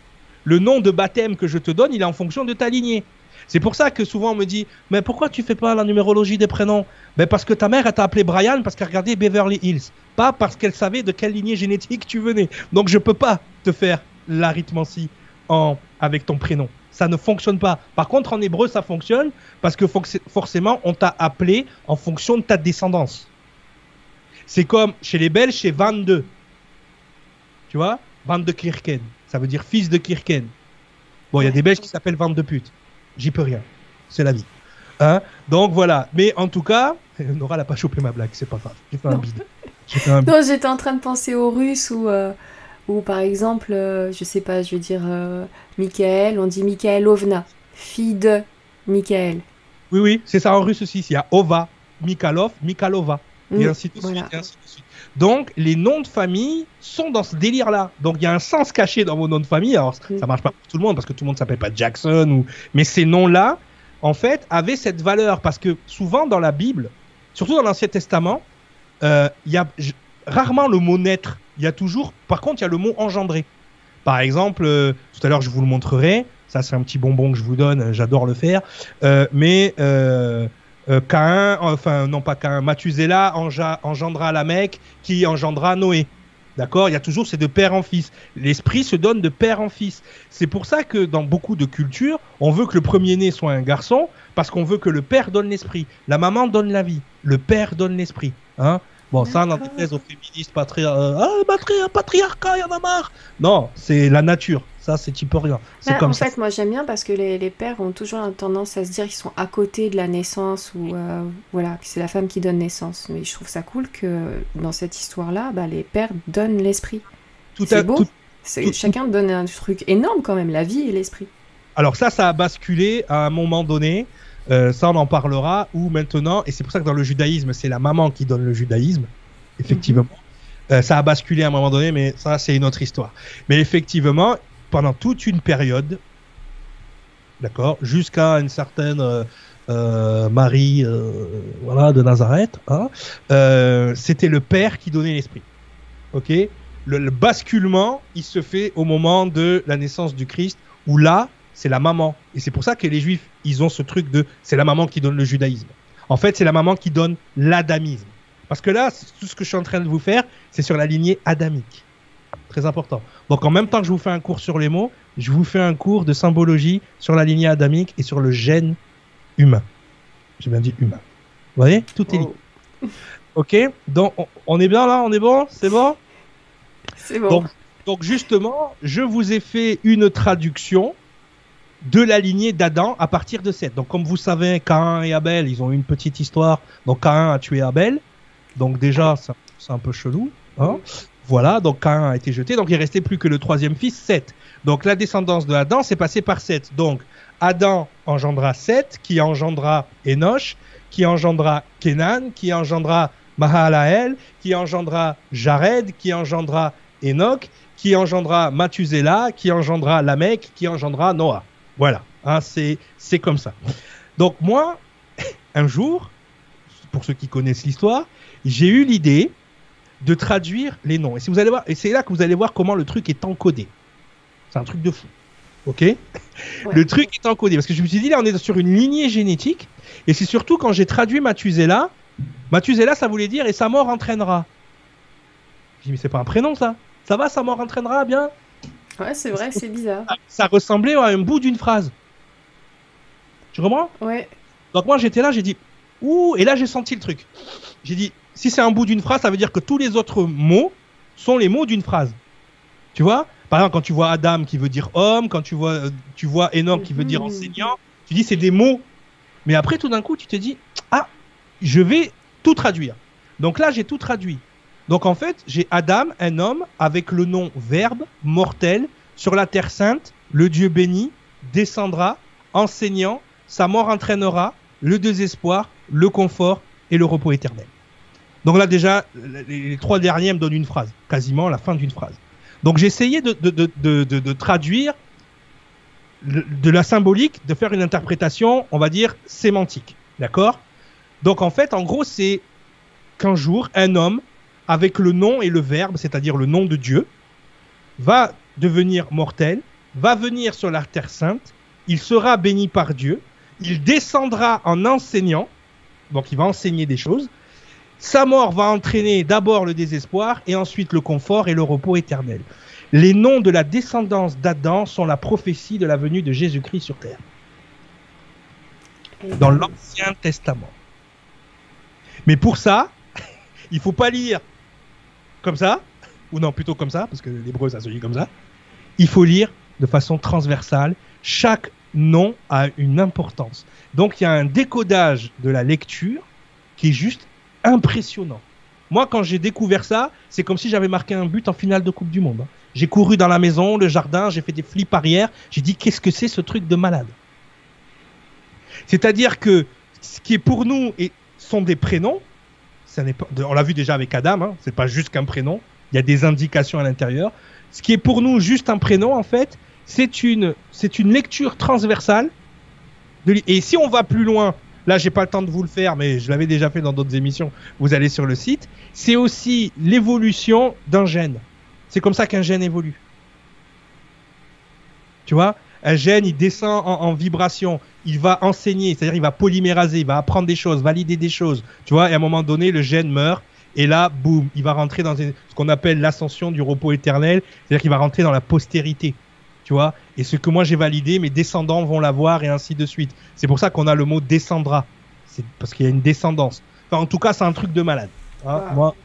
Le nom de baptême que je te donne, il est en fonction de ta lignée. C'est pour ça que souvent on me dit, mais pourquoi tu fais pas la numérologie des prénoms? Ben parce que ta mère elle t'a appelé Brian parce qu'elle regardait Beverly Hills, pas parce qu'elle savait de quelle lignée génétique tu venais. Donc je peux pas te faire l'arithmancie en avec ton prénom. Ça ne fonctionne pas. Par contre en hébreu ça fonctionne parce que forcément on t'a appelé en fonction de ta descendance. C'est comme chez les Belges, c'est 22. Tu vois? 22 Kirken. Ça veut dire fils de Kirken. Bon, il y a des Belges qui s'appellent 22 putes. J'y peux rien. C'est la vie. Hein? Donc voilà. Mais en tout cas, Nora n'a pas chopé ma blague. C'est pas grave. J'ai fait un bide. J'ai fait un bide. Non, j'étais en train de penser aux Russes ou euh, ou par exemple, euh, je sais pas, je veux dire euh, Michael, on dit Michael Ovna, fille de Michael. Oui, oui. C'est ça en russe aussi. Il y a Ova, Mikhalov, Mikhalova. Et Mm, ainsi de voilà. suite. et ainsi de suite. Donc, les noms de famille sont dans ce délire-là. Donc, il y a un sens caché dans vos noms de famille. Alors, Mm. ça marche pas pour tout le monde parce que tout le monde s'appelle pas Jackson ou. Mais ces noms-là, en fait, avaient cette valeur parce que souvent dans la Bible, surtout dans l'Ancien Testament, euh, il y a rarement le mot naître. Il y a toujours, par contre, il y a le mot engendré. Par exemple, euh, tout à l'heure, je vous le montrerai. Ça, c'est un petit bonbon que je vous donne. J'adore le faire. Euh, mais euh, euh, Caïn, enfin non pas Caïn, Mathusélah enja- engendra Lamech qui engendra Noé. D'accord? Il y a toujours c'est de père en fils. L'esprit se donne de père en fils. C'est pour ça que dans beaucoup de cultures, on veut que le premier-né soit un garçon parce qu'on veut que le père donne l'esprit. La maman donne la vie. Le père donne l'esprit. Hein? Bon, ça, déplaise aux féministes, patria... euh, ah, patria- patriarcat, y en a marre. Non, c'est la nature. Ça, c'est type rien. C'est Bah, comme en ça. fait, moi j'aime bien parce que les, les pères ont toujours tendance à se dire qu'ils sont à côté de la naissance ou euh, voilà, que c'est la femme qui donne naissance. Mais je trouve ça cool que dans cette histoire-là, bah, les pères donnent l'esprit. Tout à- beau. tout- C'est- tout- Chacun donne un truc énorme quand même, la vie et l'esprit. Alors ça, ça a basculé à un moment donné. Euh, ça, on en parlera. Ou maintenant, et c'est pour ça que dans le judaïsme, c'est la maman qui donne le judaïsme. Effectivement, Euh, ça a basculé à un moment donné, mais ça, c'est une autre histoire. Mais effectivement, pendant toute une période, d'accord, jusqu'à une certaine euh, Marie, voilà, de Nazareth, hein, c'était le père qui donnait l'esprit. Ok? Le, le basculement, il se fait au moment de la naissance du Christ, où là, c'est la maman. Et c'est pour ça que les juifs, ils ont ce truc de c'est la maman qui donne le judaïsme. En fait, c'est la maman qui donne l'adamisme. Parce que là, tout ce que je suis en train de vous faire, c'est sur la lignée adamique. Très important. Donc en même temps que je vous fais un cours sur les mots, je vous fais un cours de symbologie sur la lignée adamique et sur le gène humain. J'ai bien dit humain. Vous voyez? Tout est lié. Oh, Ok? Donc on- on est bien là? On est bon? C'est bon? C'est bon. Donc, donc justement, je vous ai fait une traduction de la lignée d'Adam à partir de Seth. Donc comme vous savez, Cain et Abel, ils ont eu une petite histoire. Donc Cain a tué Abel. Donc déjà, c'est un peu chelou. Hein voilà, donc Cain a été jeté. Donc il restait plus que le troisième fils, Seth. Donc la descendance de Adam, c'est passé par Seth. Donc Adam engendra Seth, qui engendra Enoch, qui engendra Kenan, qui engendra Mahalael, qui engendra Jared, qui engendra Enoch, qui engendra Mathusélah, qui engendra Lamech, qui engendra Noah. Voilà, hein, c'est c'est comme ça. Donc moi, un jour, pour ceux qui connaissent l'histoire, j'ai eu l'idée de traduire les noms. Et si vous allez voir, et c'est là que vous allez voir comment le truc est encodé. C'est un truc de fou. Ok? Le truc est encodé. Parce que je me suis dit, là, on est sur une lignée génétique. Et c'est surtout quand j'ai traduit Mathuséla, Mathuséla, ça voulait dire et sa mort entraînera. J'ai dit, mais c'est pas un prénom, ça. Ça va, sa mort entraînera bien? Ouais, c'est vrai, c'est bizarre. Ça ressemblait à un bout d'une phrase. Tu comprends? Ouais. Donc moi, j'étais là, j'ai dit, ouh, et là, j'ai senti le truc. J'ai dit, si c'est un bout d'une phrase, ça veut dire que tous les autres mots sont les mots d'une phrase. Tu vois? Par exemple, quand tu vois Adam qui veut dire homme, quand tu vois, euh, tu vois Enoch qui veut dire enseignant, tu dis c'est des mots. Mais après, tout d'un coup, tu te dis, ah, je vais tout traduire. Donc là, j'ai tout traduit. Donc en fait, j'ai Adam, un homme, avec le nom Verbe, mortel, sur la terre sainte, le Dieu béni, descendra, enseignant, sa mort entraînera, le désespoir, le confort et le repos éternel. Donc là déjà, les trois derniers me donnent une phrase, quasiment la fin d'une phrase. Donc j'ai essayé de, de, de, de, traduire de la symbolique, de faire une interprétation, on va dire, sémantique. D'accord? Donc en fait, en gros, c'est qu'un jour, un homme, avec le nom et le verbe, c'est-à-dire le nom de Dieu, va devenir mortel, va venir sur la terre sainte, il sera béni par Dieu, il descendra en enseignant, donc il va enseigner des choses, sa mort va entraîner d'abord le désespoir et ensuite le confort et le repos éternel. Les noms de la descendance d'Adam sont la prophétie de la venue de Jésus-Christ sur terre. Dans l'Ancien Testament. Mais pour ça, il faut pas lire comme ça, ou non, plutôt comme ça, parce que l'hébreu ça se lit comme ça. Il faut lire de façon transversale. Chaque nom a une importance. Donc il y a un décodage de la lecture qui est juste impressionnant. Moi, quand j'ai découvert ça, c'est comme si j'avais marqué un but en finale de Coupe du Monde. J'ai couru dans la maison, le jardin, j'ai fait des flips arrière. J'ai dit, qu'est-ce que c'est ce truc de malade? C'est-à-dire que ce qui est pour nous et sont des prénoms. On l'a vu déjà avec Adam. Hein, c'est pas juste qu'un prénom. Il y a des indications à l'intérieur. Ce qui est pour nous juste un prénom, en fait, c'est une, c'est une lecture transversale. Et si on va plus loin, Là, j'ai pas le temps de vous le faire, mais je l'avais déjà fait dans d'autres émissions. Vous allez sur le site. C'est aussi l'évolution d'un gène. C'est comme ça qu'un gène évolue. Tu vois? Un gène, il descend en, vibration. Il va enseigner, c'est-à-dire il va polyméraser, il va apprendre des choses, valider des choses. Tu vois Et à un moment donné, le gène meurt. Et là, boum, il va rentrer dans ce qu'on appelle l'ascension du repos éternel. C'est-à-dire qu'il va rentrer dans la postérité tu vois. Et ce que moi j'ai validé, mes descendants vont l'avoir et ainsi de suite. C'est pour ça qu'on a le mot descendra. C'est parce qu'il y a une descendance. Enfin, en tout cas, c'est un truc de malade. Hein. Moi,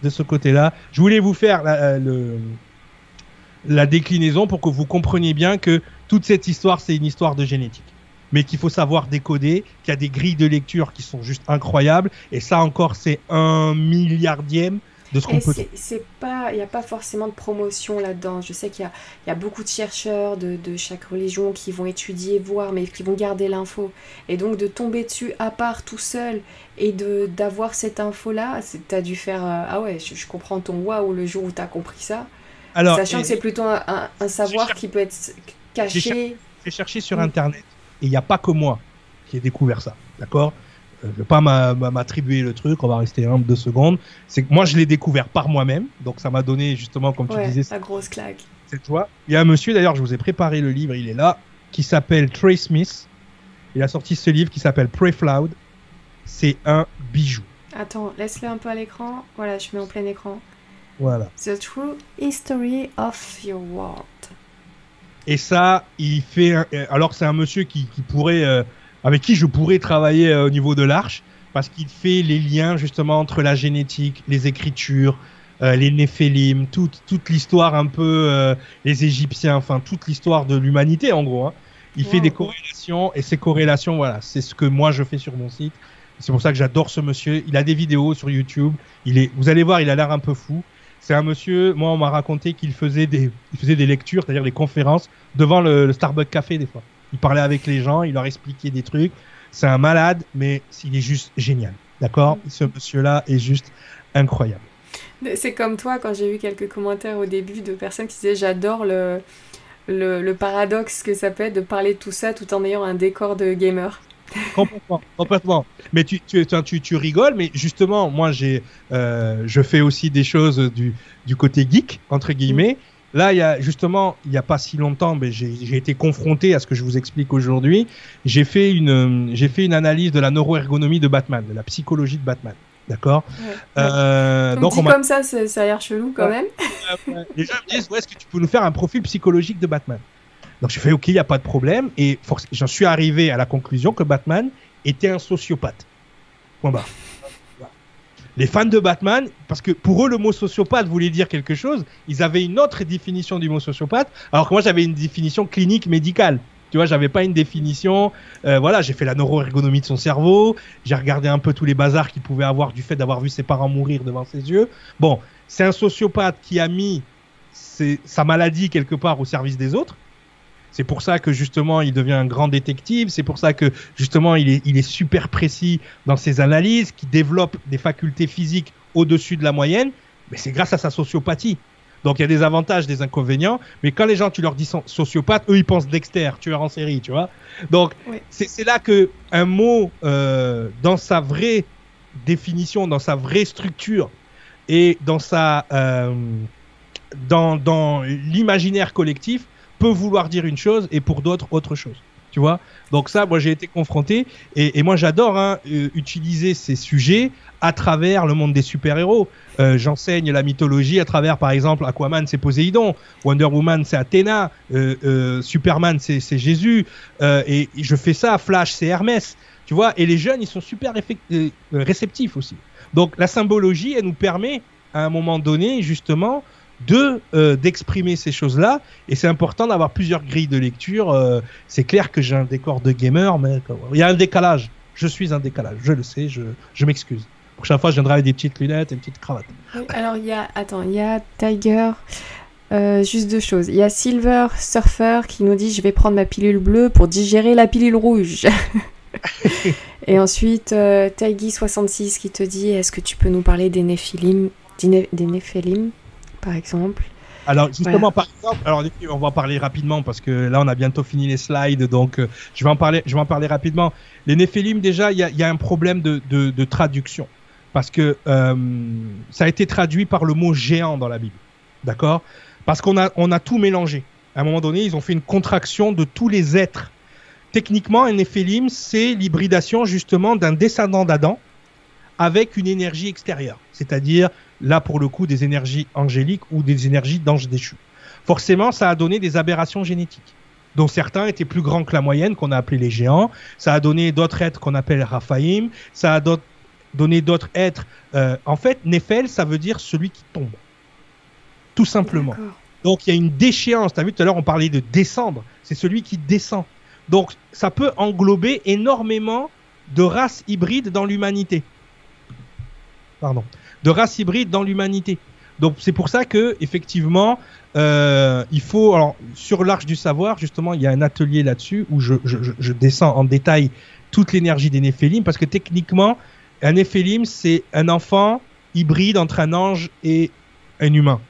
de ce côté-là, je voulais vous faire la, euh, le, la déclinaison pour que vous compreniez bien que toute cette histoire, c'est une histoire de génétique. Mais qu'il faut savoir décoder, qu'il y a des grilles de lecture qui sont juste incroyables. Et ça encore, c'est un milliardième de ce qu'on peut. C'est pas, il n'y a pas forcément de promotion là-dedans. Je sais qu'il y, y a, beaucoup de chercheurs de, de, chaque religion qui vont étudier, voir, mais qui vont garder l'info. Et donc de tomber dessus à part tout seul et de d'avoir cette info-là, tu as dû faire euh, ah ouais, je, comprends ton waouh le jour où tu as compris ça. Alors, Sachant que c'est plutôt un, un, savoir qui peut être caché. J'ai cherché sur Internet et il n'y a pas que moi qui ai découvert ça, d'accord? Je ne vais pas m'attribuer le truc, on va rester un deux secondes. C'est que moi je l'ai découvert par moi-même, donc ça m'a donné justement, comme tu disais, la grosse claque. Cette joie. Il y a un monsieur d'ailleurs, je vous ai préparé le livre, il est là, qui s'appelle Trey Smith. Il a sorti ce livre qui s'appelle Pray Loud. C'est un bijou. Attends, laisse-le un peu à l'écran. Voilà, je mets en plein écran. Voilà. The True History of Your World. Et ça, il fait. Alors, c'est un monsieur qui, pourrait. Euh, avec qui je pourrais travailler euh, au niveau de l'arche, parce qu'il fait les liens justement entre la génétique, les écritures, euh, les Néphélim, toute, toute l'histoire un peu, euh, les Égyptiens, enfin toute l'histoire de l'humanité en gros. Hein. Il fait des corrélations et ces corrélations, voilà, c'est ce que moi je fais sur mon site. C'est pour ça que j'adore ce monsieur. Il a des vidéos sur YouTube. Il est, vous allez voir, il a l'air un peu fou. C'est un monsieur, moi on m'a raconté qu'il faisait des, il faisait des lectures, c'est-à-dire des conférences devant le, le Starbucks Café des fois. Il parlait avec les gens, il leur expliquait des trucs. C'est un malade, mais il est juste génial. D'accord? Mm. Ce monsieur-là est juste incroyable. C'est comme toi, quand j'ai eu quelques commentaires au début de personnes qui disaient J'adore le, le, paradoxe que ça peut être de parler de tout ça tout en ayant un décor de gamer. Complètement, complètement. Mais tu, tu, tu, tu, rigoles, mais justement, moi, j'ai, euh, je fais aussi des choses du, du côté geek, entre guillemets. Là, il y a justement, il n'y a pas si longtemps, mais j'ai été confronté à ce que je vous explique aujourd'hui. J'ai fait une, j'ai fait une analyse de la neuroergonomie de Batman, de la psychologie de Batman. D'accord? Euh, Donc, on comme ça, ça a l'air chelou quand même. Les gens me disent, est-ce que tu peux nous faire un profil psychologique de Batman? Donc je fais, ok, il n'y a pas de problème. Et j'en suis arrivé à la conclusion que Batman était un sociopathe. Point barre les fans de Batman, parce que pour eux, le mot sociopathe voulait dire quelque chose, ils avaient une autre définition du mot sociopathe, alors que moi, j'avais une définition clinique médicale. Tu vois, j'avais pas une définition. Euh, voilà, j'ai fait la neuroergonomie de son cerveau. J'ai regardé un peu tous les bazars qu'il pouvait avoir du fait d'avoir vu ses parents mourir devant ses yeux. Bon, c'est un sociopathe qui a mis sa maladie quelque part au service des autres. C'est pour ça que justement il devient un grand détective. C'est pour ça que justement il est, il est super précis dans ses analyses, qui développe des facultés physiques au-dessus de la moyenne. Mais c'est grâce à sa sociopathie. Donc il y a des avantages, des inconvénients. Mais quand les gens, tu leur dis sociopathe, eux ils pensent Dexter, tueur en série, tu vois. Donc c'est là que un mot euh, dans sa vraie définition, dans sa vraie structure et dans sa euh, dans, dans l'imaginaire collectif peut vouloir dire une chose et pour d'autres autre chose. Tu vois? Donc ça, moi j'ai été confronté et, moi j'adore hein, euh, utiliser ces sujets à travers le monde des super-héros. Euh, j'enseigne la mythologie à travers, par exemple, Aquaman c'est Poséidon, Wonder Woman c'est Athéna, euh, Superman c'est Jésus, et, je fais ça, Flash c'est Hermès, tu vois? Et les jeunes ils sont super réceptifs aussi. Donc la symbologie elle nous permet à un moment donné justement de euh, d'exprimer ces choses-là et c'est important d'avoir plusieurs grilles de lecture. Euh, c'est clair que j'ai un décor de gamer, mais il y a un décalage. Je suis un décalage, je le sais, je, je m'excuse. Prochaine fois, je viendrai avec des petites lunettes et une petite cravate. alors il y a, attends, il y a Tiger. Euh, juste deux choses. Il y a Silver Surfer qui nous dit je vais prendre ma pilule bleue pour digérer la pilule rouge. et ensuite, euh, 66 qui te dit est-ce que tu peux nous parler des Néphilim, des Néphilim par exemple. Alors justement, par exemple, alors on va en parler rapidement parce que là on a bientôt fini les slides, donc euh, je vais en parler, je vais en parler rapidement. Les Néphilim, déjà, il y a, un problème de, de, traduction parce que euh, ça a été traduit par le mot géant dans la Bible, d'accord? Parce qu'on a on a tout mélangé. À un moment donné, ils ont fait une contraction de tous les êtres. Techniquement, un Néphilim, c'est l'hybridation justement d'un descendant d'Adam avec une énergie extérieure, c'est-à-dire là pour le coup des énergies angéliques ou des énergies d'anges déchus. Forcément, ça a donné des aberrations génétiques dont certains étaient plus grands que la moyenne, qu'on a appelé les géants. Ça a donné d'autres êtres qu'on appelle Raphaïm. Ça a donné d'autres êtres. Euh, en fait, Néphel, ça veut dire celui qui tombe. Tout simplement. Donc il y a une déchéance. Tu as vu tout à l'heure, on parlait de descendre. C'est celui qui descend. Donc ça peut englober énormément de races hybrides dans l'humanité. Pardon de race hybride dans l'humanité. Donc c'est pour ça que effectivement, euh, il faut alors sur l'arche du savoir justement, il y a un atelier là-dessus où je, descends en détail toute l'énergie des néphélim parce que techniquement, un néphélim c'est un enfant hybride entre un ange et un humain.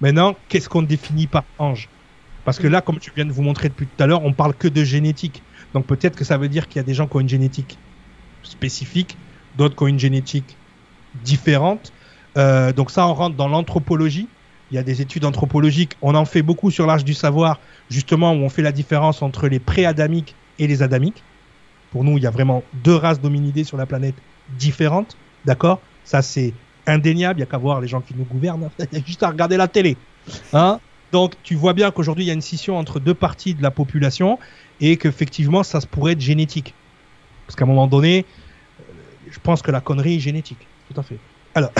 Maintenant, qu'est-ce qu'on définit par ange? Parce que là, comme je viens de vous montrer depuis tout à l'heure, on parle que de génétique. Donc peut-être que ça veut dire qu'il y a des gens qui ont une génétique spécifique, d'autres qui ont une génétique différentes. Euh, donc ça, on rentre dans l'anthropologie. Il y a des études anthropologiques. On en fait beaucoup sur l'âge du savoir, justement, où on fait la différence entre les pré-adamiques et les adamiques. Pour nous, il y a vraiment deux races d'hominidés sur la planète différentes. D'accord? Ça, c'est indéniable. Il n'y a qu'à voir les gens qui nous gouvernent. Il y a juste à regarder la télé. Hein? Donc, tu vois bien qu'aujourd'hui, il y a une scission entre deux parties de la population et qu'effectivement, ça pourrait être génétique. Parce qu'à un moment donné, euh, je pense que la connerie est génétique tout à fait. Alors,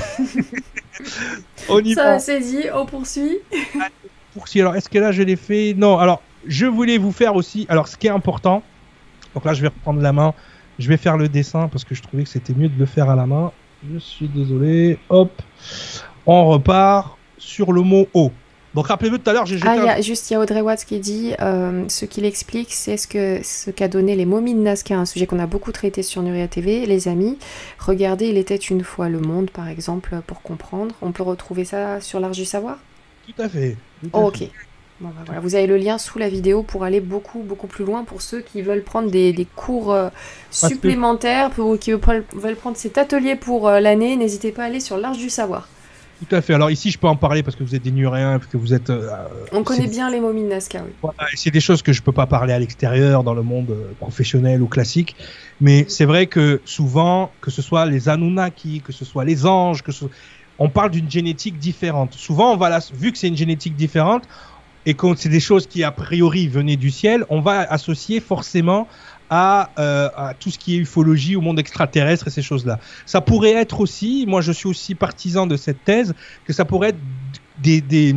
on y Ça, c'est dit, on poursuit. poursuit. Alors, est-ce que là, je l'ai fait? Non, alors, je voulais vous faire aussi. Alors, ce qui est important, donc là, je vais reprendre la main. Je vais faire le dessin parce que je trouvais que c'était mieux de le faire à la main. Je suis désolé. Hop. On repart sur le mot O. Donc rappelez-vous tout à l'heure, j'ai jeté. Ah, il y a, juste il y a Audrey Watts qui dit euh, ce qu'il explique, c'est ce que ce qu'a donné les momies de Nazca, un sujet qu'on a beaucoup traité sur Nuria TV, les amis. Regardez, il était une fois le monde, par exemple, pour comprendre. On peut retrouver ça sur l'Arche du Savoir? Tout à fait. ok. Bon, bah, voilà. Vous avez le lien sous la vidéo pour aller beaucoup, beaucoup plus loin pour ceux qui veulent prendre des, des cours euh, supplémentaires, pour, qui veulent prendre cet atelier pour euh, l'année. N'hésitez pas à aller sur l'Arche du Savoir. Tout à fait. Alors ici, je peux en parler parce que vous êtes des Nuréens, parce que vous êtes. euh, On connaît bien les momies de Nazca, oui. Voilà, c'est des choses que je peux pas parler à l'extérieur, dans le monde euh, professionnel ou classique. Mais c'est vrai que souvent, que ce soit les Anunnaki, que ce soit les anges, que ce... on parle d'une génétique différente. Souvent, on va la... vu que c'est une génétique différente et que c'est des choses qui a priori venaient du ciel, on va associer forcément à, euh, à tout ce qui est ufologie, au monde extraterrestre et ces choses-là. Ça pourrait être aussi, moi je suis aussi partisan de cette thèse, que ça pourrait être des des-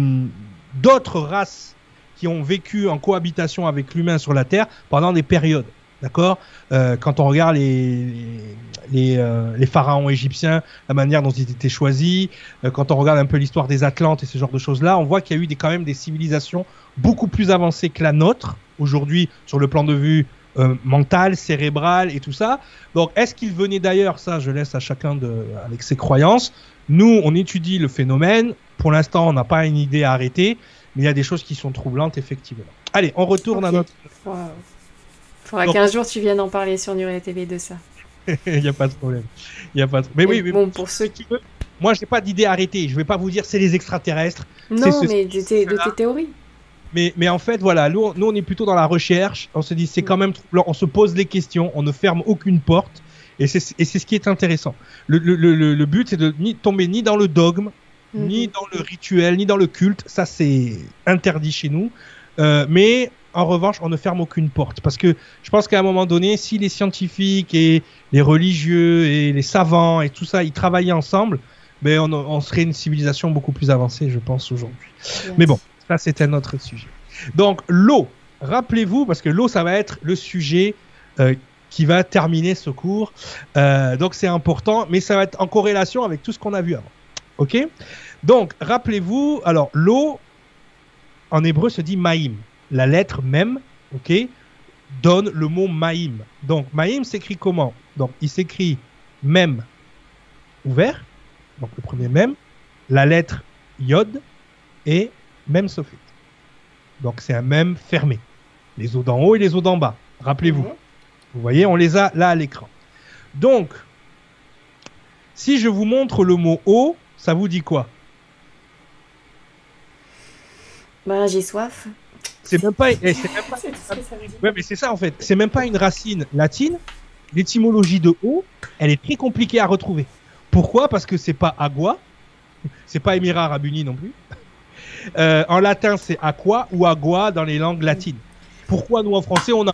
d'autres races qui ont vécu en cohabitation avec l'humain sur la Terre pendant des périodes. D'accord? Euh, Quand on regarde les, les, euh, les pharaons égyptiens, la manière dont ils étaient choisis, euh, quand on regarde un peu l'histoire des Atlantes et ce genre de choses-là, on voit qu'il y a eu des, quand même des civilisations beaucoup plus avancées que la nôtre, aujourd'hui, sur le plan de vue euh, mental, cérébral et tout ça. Donc, est-ce qu'ils venaient d'ailleurs? Ça, je laisse à chacun de, avec ses croyances. Nous, on étudie le phénomène. Pour l'instant, on n'a pas une idée à arrêter, mais il y a des choses qui sont troublantes, effectivement. Allez, on retourne à notre. Waouh. Faudra qu'un jour tu viennes en parler sur Nuria TV de ça. Il n'y a pas de problème. Il a pas de... Mais oui, mais bon, pour ceux qui veut. Moi, j'ai pas d'idée arrêtée. Je vais pas vous dire c'est les extraterrestres. Non, ce- mais de tes, de cela. tes théories. Mais, mais en fait, voilà, nous, on- nous, on est plutôt dans la recherche. On se dit, c'est quand même troublant. On se pose les questions. On ne ferme aucune porte. Et c'est et c'est ce qui est intéressant. Le, le, le, le but, c'est de ni tomber ni dans le dogme, Mhm. ni dans le rituel, ni dans le culte. Ça, c'est interdit chez nous. Euh, mais en revanche, on ne ferme aucune porte. Parce que je pense qu'à un moment donné, si les scientifiques et les religieux et les savants et tout ça, ils travaillaient ensemble, ben on, on serait une civilisation beaucoup plus avancée, je pense, aujourd'hui. Mais bon, ça, c'est un autre sujet. Donc, l'eau. Rappelez-vous, parce que l'eau, ça va être le sujet euh, qui va terminer ce cours. Euh, donc, c'est important, mais ça va être en corrélation avec tout ce qu'on a vu avant. OK? Donc, rappelez-vous, alors, l'eau, en hébreu, se dit maïm. La lettre même, OK, donne le mot maïm. Donc, maïm s'écrit comment? Donc, il s'écrit même ouvert, donc le premier même, la lettre yod et même sophite. Donc, c'est un même fermé. Les eaux d'en haut et les eaux d'en bas. Rappelez-vous. Mhm. Vous voyez, on les a là à l'écran. Donc, si je vous montre le mot eau, ça vous dit quoi? Bah, j'ai soif. C'est même pas, eh, c'est même pas- C'est tout ce que ça veut dire. Ouais, mais c'est ça en fait. C'est même pas une racine latine. L'étymologie de eau, elle est très compliquée à retrouver. Pourquoi? Parce que c'est pas agua, c'est pas Émirats Arabes Unis non plus. Euh, en latin, c'est aqua ou agua dans les langues latines. Pourquoi nous en français on a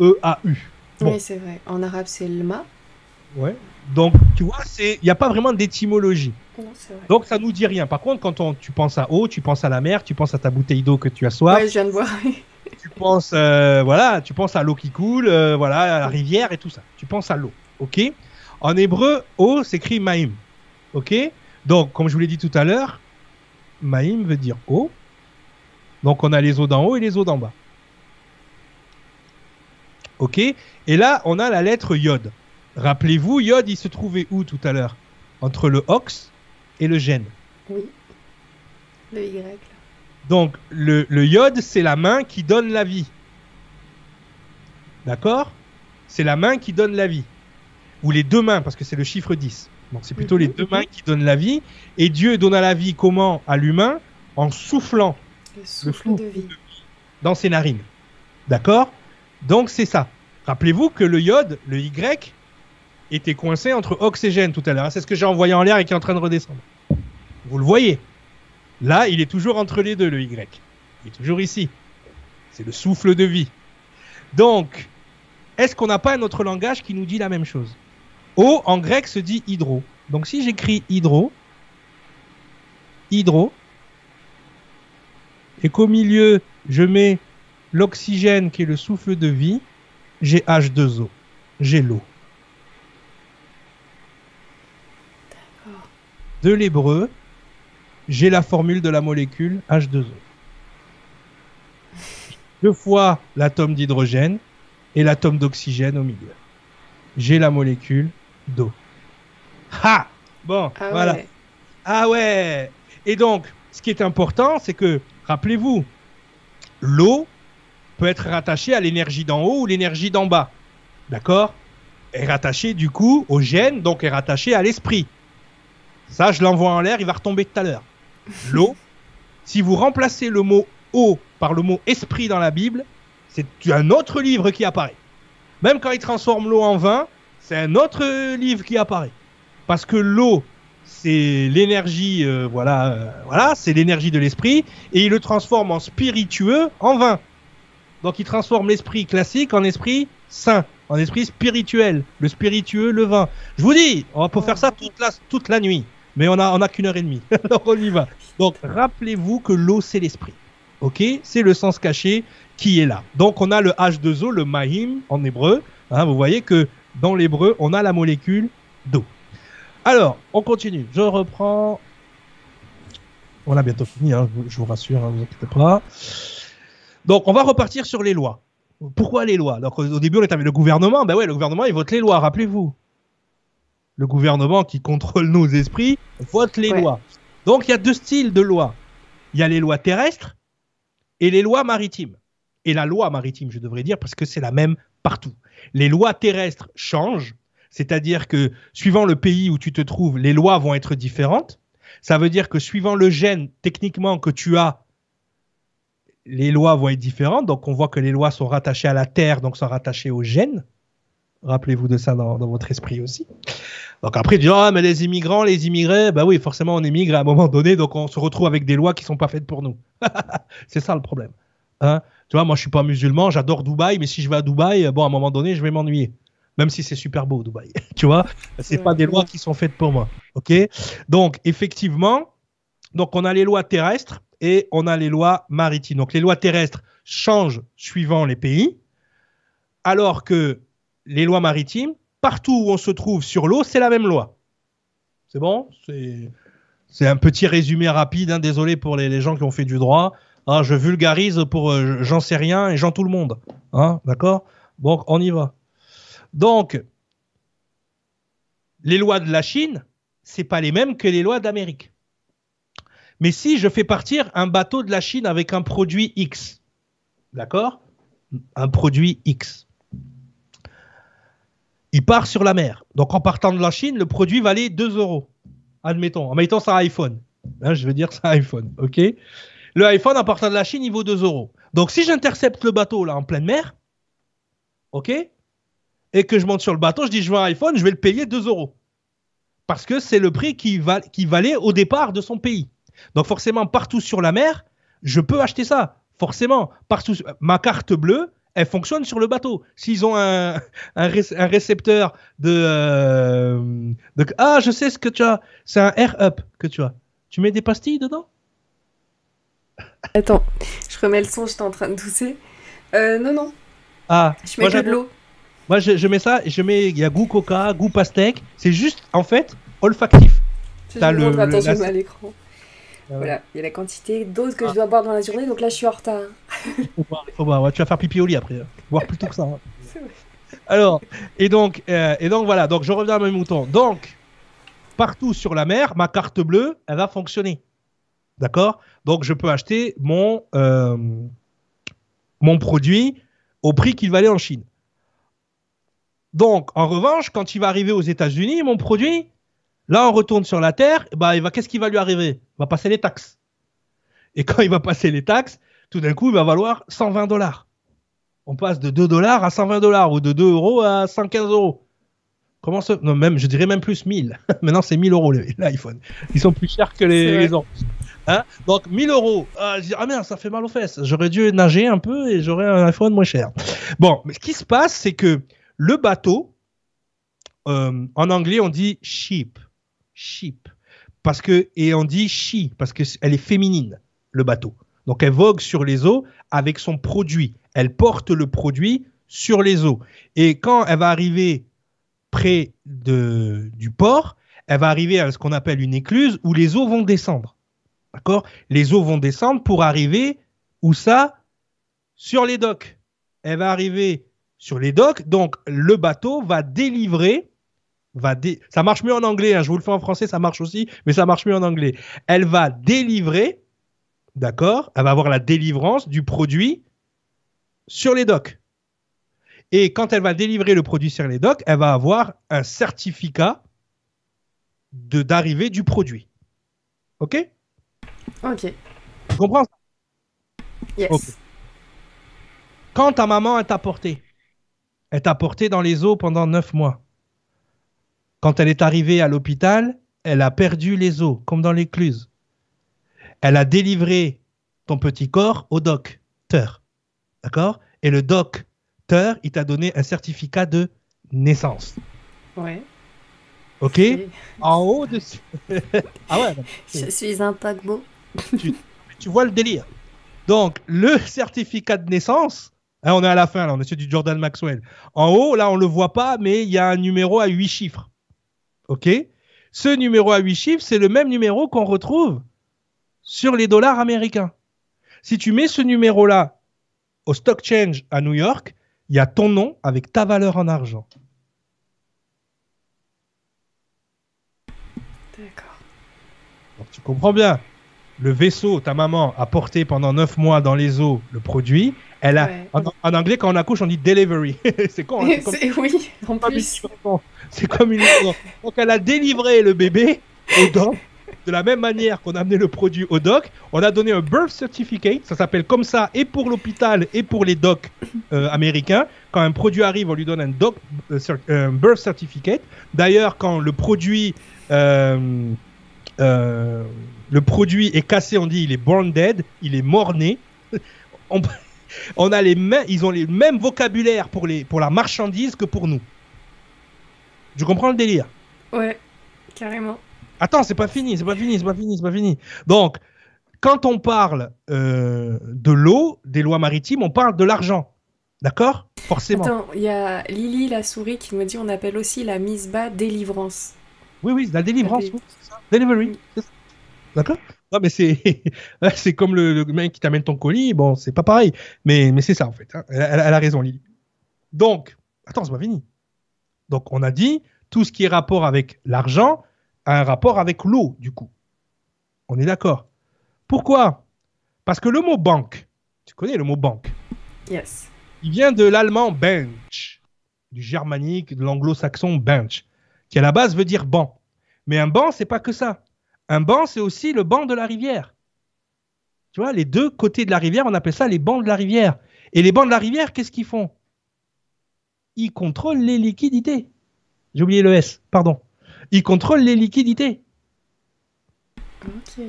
E, A U Bon. Oui, c'est vrai. En arabe, c'est le ma. Ouais. Donc tu vois, c'est il y a pas vraiment d'étymologie. Donc ça nous dit rien. Par contre, quand on, tu penses à eau, tu penses à la mer, tu penses à ta bouteille d'eau que tu as soif, Ouais, je viens de voir. tu penses euh, voilà, tu penses à l'eau qui coule, euh, voilà, à la rivière et tout ça. Tu penses à l'eau, ok? En hébreu, eau s'écrit maïm, ok? Donc, comme je vous l'ai dit tout à l'heure, maïm veut dire eau. Donc, on a les eaux d'en haut et les eaux d'en bas. Ok Et là, on a la lettre yod. Rappelez-vous, yod, il se trouvait où tout à l'heure? Entre le ox et le gène. Oui. Le Y. là. Donc, le, le iode, c'est la main qui donne la vie. D'accord? C'est la main qui donne la vie. Ou les deux mains, parce que c'est le chiffre 10. Donc, c'est plutôt les deux mhm. mains qui donnent la vie. Et Dieu donne la vie comment À l'humain En soufflant Le de vie. dans ses narines. D'accord? Donc, c'est ça. Rappelez-vous que le iode, le Y, était coincé entre oxygène tout à l'heure. C'est ce que j'ai envoyé en l'air et qui est en train de redescendre. Vous le voyez Là, il est toujours entre les deux, le Y. Il est toujours ici. C'est le souffle de vie. Donc, est-ce qu'on n'a pas un autre langage qui nous dit la même chose? O en grec se dit hydro. Donc si j'écris hydro, hydro, et qu'au milieu je mets l'oxygène qui est le souffle de vie, j'ai H2O. J'ai l'eau. De l'hébreu, j'ai la formule de la molécule H2O. Deux fois l'atome d'hydrogène et l'atome d'oxygène au milieu. J'ai la molécule d'eau. Ha Bon, Ah voilà. ouais. Ah ouais Et donc, ce qui est important, c'est que, rappelez-vous, l'eau peut être rattachée à l'énergie d'en haut ou l'énergie d'en bas. D'accord? Est rattachée du coup au gène, donc est rattachée à l'esprit. Ça, je l'envoie en l'air, il va retomber tout à l'heure. L'eau, si vous remplacez le mot eau par le mot esprit dans la Bible, c'est un autre livre qui apparaît. Même quand il transforme l'eau en vin, c'est un autre livre qui apparaît. Parce que l'eau, c'est l'énergie, euh, voilà, euh, voilà, c'est l'énergie de l'esprit, et il le transforme en spiritueux en vin. Donc il transforme l'esprit classique en esprit saint, en esprit spirituel, le spiritueux, le vin. Je vous dis, on peut faire ça toute la, toute la nuit, mais on a, on a qu'une heure et demie. Alors on y va. Donc rappelez-vous que l'eau c'est l'esprit. Ok, c'est le sens caché qui est là. Donc on a le H2O, le mahim en hébreu. Hein, vous voyez que dans l'hébreu, on a la molécule d'eau. Alors, on continue. Je reprends. On a bientôt fini, hein, je vous rassure, ne hein, vous inquiétez pas. Donc, on va repartir sur les lois. Pourquoi les lois? Donc, au début, on est avec le gouvernement. Ben ouais, le gouvernement, il vote les lois, rappelez-vous. Le gouvernement qui contrôle nos esprits vote les lois. Donc, il y a deux styles de lois. Il y a les lois terrestres et les lois maritimes. Et la loi maritime, je devrais dire, parce que c'est la même partout. Les lois terrestres changent c'est-à-dire que suivant le pays où tu te trouves, les lois vont être différentes. Ça veut dire que suivant le gène techniquement que tu as, les lois vont être différentes. Donc on voit que les lois sont rattachées à la terre, donc sont rattachées au gène. Rappelez-vous de ça dans, votre esprit aussi. Donc après, dis, ah, mais les immigrants, les immigrés, bah oui, forcément, on émigre à un moment donné, donc on se retrouve avec des lois qui sont pas faites pour nous. c'est ça le problème. Hein tu vois, moi, je suis pas musulman, j'adore Dubaï, mais si je vais à Dubaï, bon, à un moment donné, je vais m'ennuyer même si c'est super beau Dubaï. tu vois, c'est pas des lois qui sont faites pour moi. Ok? Donc effectivement, donc on a les lois terrestres et on a les lois maritimes. Donc les lois terrestres changent suivant les pays, alors que les lois maritimes, partout où on se trouve sur l'eau, c'est la même loi. C'est bon? C'est un petit résumé rapide. Hein. Désolé pour les, gens qui ont fait du droit. Ah, je vulgarise pour euh, j'en sais rien et j'en tout le monde. Hein, D'accord? Bon, on y va. Donc, les lois de la Chine, c'est pas les mêmes que les lois d'Amérique. Mais si je fais partir un bateau de la Chine avec un produit X, d'accord? Un produit X. Il part sur la mer. Donc en partant de la Chine, le produit valait 2 euros. Admettons. En mettant ça iPhone. Hein, je veux dire ça iPhone. OK? Le iPhone en partant de la Chine, il vaut 2 euros. Donc si j'intercepte le bateau là en pleine mer, OK et que je monte sur le bateau, je dis je veux un iPhone, je vais le payer 2 euros. Parce que c'est le prix qui, valait au départ de son pays. Donc forcément, partout sur la mer, je peux acheter ça. Forcément, partout. Ma carte bleue, elle fonctionne sur le bateau. S'ils ont un, récepteur de, euh, de, Ah, je sais ce que tu as. C'est un Air Up que tu as. Tu mets des pastilles dedans? Attends, je remets le son, j'étais en train de tousser. Euh, non, non. Ah, je mets que de l'eau. Moi, je, mets ça, je mets, il y a goût coca, goût pastèque. C'est juste, en fait, olfactif. T'as le, attention à l'écran. Ah voilà, il y a la quantité d'eau que je dois boire dans la journée, donc là je suis en retard. faut boire, faut boire. tu vas faire pipi au lit après. Hein. Boire plutôt que ça. Hein. Alors, et donc, euh, et donc voilà, donc je reviens à mes moutons. Donc, partout sur la mer, ma carte bleue, elle va fonctionner. D'accord? Donc, je peux acheter mon, euh, mon produit au prix qu'il valait en Chine. Donc, en revanche, quand il va arriver aux États-Unis, mon produit, là, on retourne sur la Terre, bah, il va, qu'est-ce qui va lui arriver? Il va passer les taxes. Et quand il va passer les taxes, tout d'un coup, il va valoir 120 dollars. On passe de 2 dollars à 120 dollars ou de 2 euros à 115 euros. Comment ça? Non, même, je dirais même plus 1000. Maintenant, c'est 1000 euros l'iPhone. Ils sont plus chers que les, les Hein? Donc 1000 euros. Ah, je dis, ah merde, ça fait mal aux fesses. J'aurais dû nager un peu et j'aurais un iPhone moins cher. Bon, mais ce qui se passe, c'est que le bateau, euh, en anglais, on dit ship. Ship. Parce que, et on dit she, parce qu'elle est féminine, le bateau. Donc elle vogue sur les eaux avec son produit. Elle porte le produit sur les eaux. Et quand elle va arriver près du port, elle va arriver à ce qu'on appelle une écluse où les eaux vont descendre. D'accord? Les eaux vont descendre pour arriver où ça? Sur les docks. Elle va arriver sur les docks. Donc, le bateau va délivrer. Va Ça marche mieux en anglais, hein, je vous le fais en français, ça marche aussi, mais ça marche mieux en anglais. Elle va délivrer, d'accord? Elle va avoir la délivrance du produit sur les docks. Et quand elle va délivrer le produit sur les docks, elle va avoir un certificat d'arrivée du produit. Ok? Ok. Tu comprends Yes. Quand ta maman elle t'a porté, elle t'a porté dans les os pendant neuf mois. Quand elle est arrivée à l'hôpital, elle a perdu les os, comme dans l'écluse. Elle a délivré ton petit corps au docteur. D'accord? Et le docteur, il t'a donné un certificat de naissance. Ouais. Ok? En haut de... ah ouais, Je suis un paquebot. Tu vois le délire. Donc, le certificat de naissance, hein, on est à la fin, là, on est sur du Jordan Maxwell. En haut, là, on le voit pas, mais il y a un numéro à 8 chiffres. OK? Ce numéro à 8 chiffres, c'est le même numéro qu'on retrouve sur les dollars américains. Si tu mets ce numéro-là au stock change à New York, il y a ton nom avec ta valeur en argent. D'accord. Donc tu comprends bien? Le vaisseau, ta maman a porté pendant 9 mois dans les eaux le produit. Elle a, Ouais. en, en anglais, quand on accouche, on dit delivery. c'est con. hein, comme- Oui, en plus. C'est comme une. Donc elle a délivré le bébé au doc. De la même manière qu'on a amené le produit au doc, on a donné un birth certificate. Ça s'appelle comme ça et pour l'hôpital et pour les docs euh, américains. Quand un produit arrive, on lui donne un, doc, euh, un birth certificate. D'ailleurs, quand le produit, euh, euh, le produit est cassé, on dit il est born dead, il est mort-né. On, on a les mêmes, ils ont les mêmes vocabulaires pour, les, pour la marchandise que pour nous. Je comprends le délire? Ouais, carrément. Attends, c'est pas fini, c'est pas fini, c'est pas fini, c'est pas fini. Donc, quand on parle euh, de l'eau, des lois maritimes, on parle de l'argent. D'accord? Forcément. Attends, il y a Lily la souris qui nous dit on appelle aussi la mise bas délivrance. Oui, oui, la délivrance. Ok. oui, c'est ça. Delivery. c'est ça. D'accord? Non, mais c'est c'est comme le, le mec qui t'amène ton colis. Bon, c'est pas pareil. Mais, mais c'est ça, en fait. hein. Elle, elle- elle a raison, Lily. Donc, attends, c'est pas fini. Donc, on a dit tout ce qui est rapport avec l'argent a un rapport avec l'eau, du coup. On est d'accord? Pourquoi? Parce que le mot banque, tu connais le mot banque, Yes. il vient de l'allemand bench, du germanique, de l'anglo-saxon bench, qui à la base veut dire banc. Mais un banc, c'est pas que ça. Un banc, c'est aussi le banc de la rivière. Tu vois, les deux côtés de la rivière, on appelle ça les bancs de la rivière. Et les bancs de la rivière, qu'est-ce qu'ils font? Ils contrôlent les liquidités. J'ai oublié le S, pardon. Ils contrôlent les liquidités. Ok.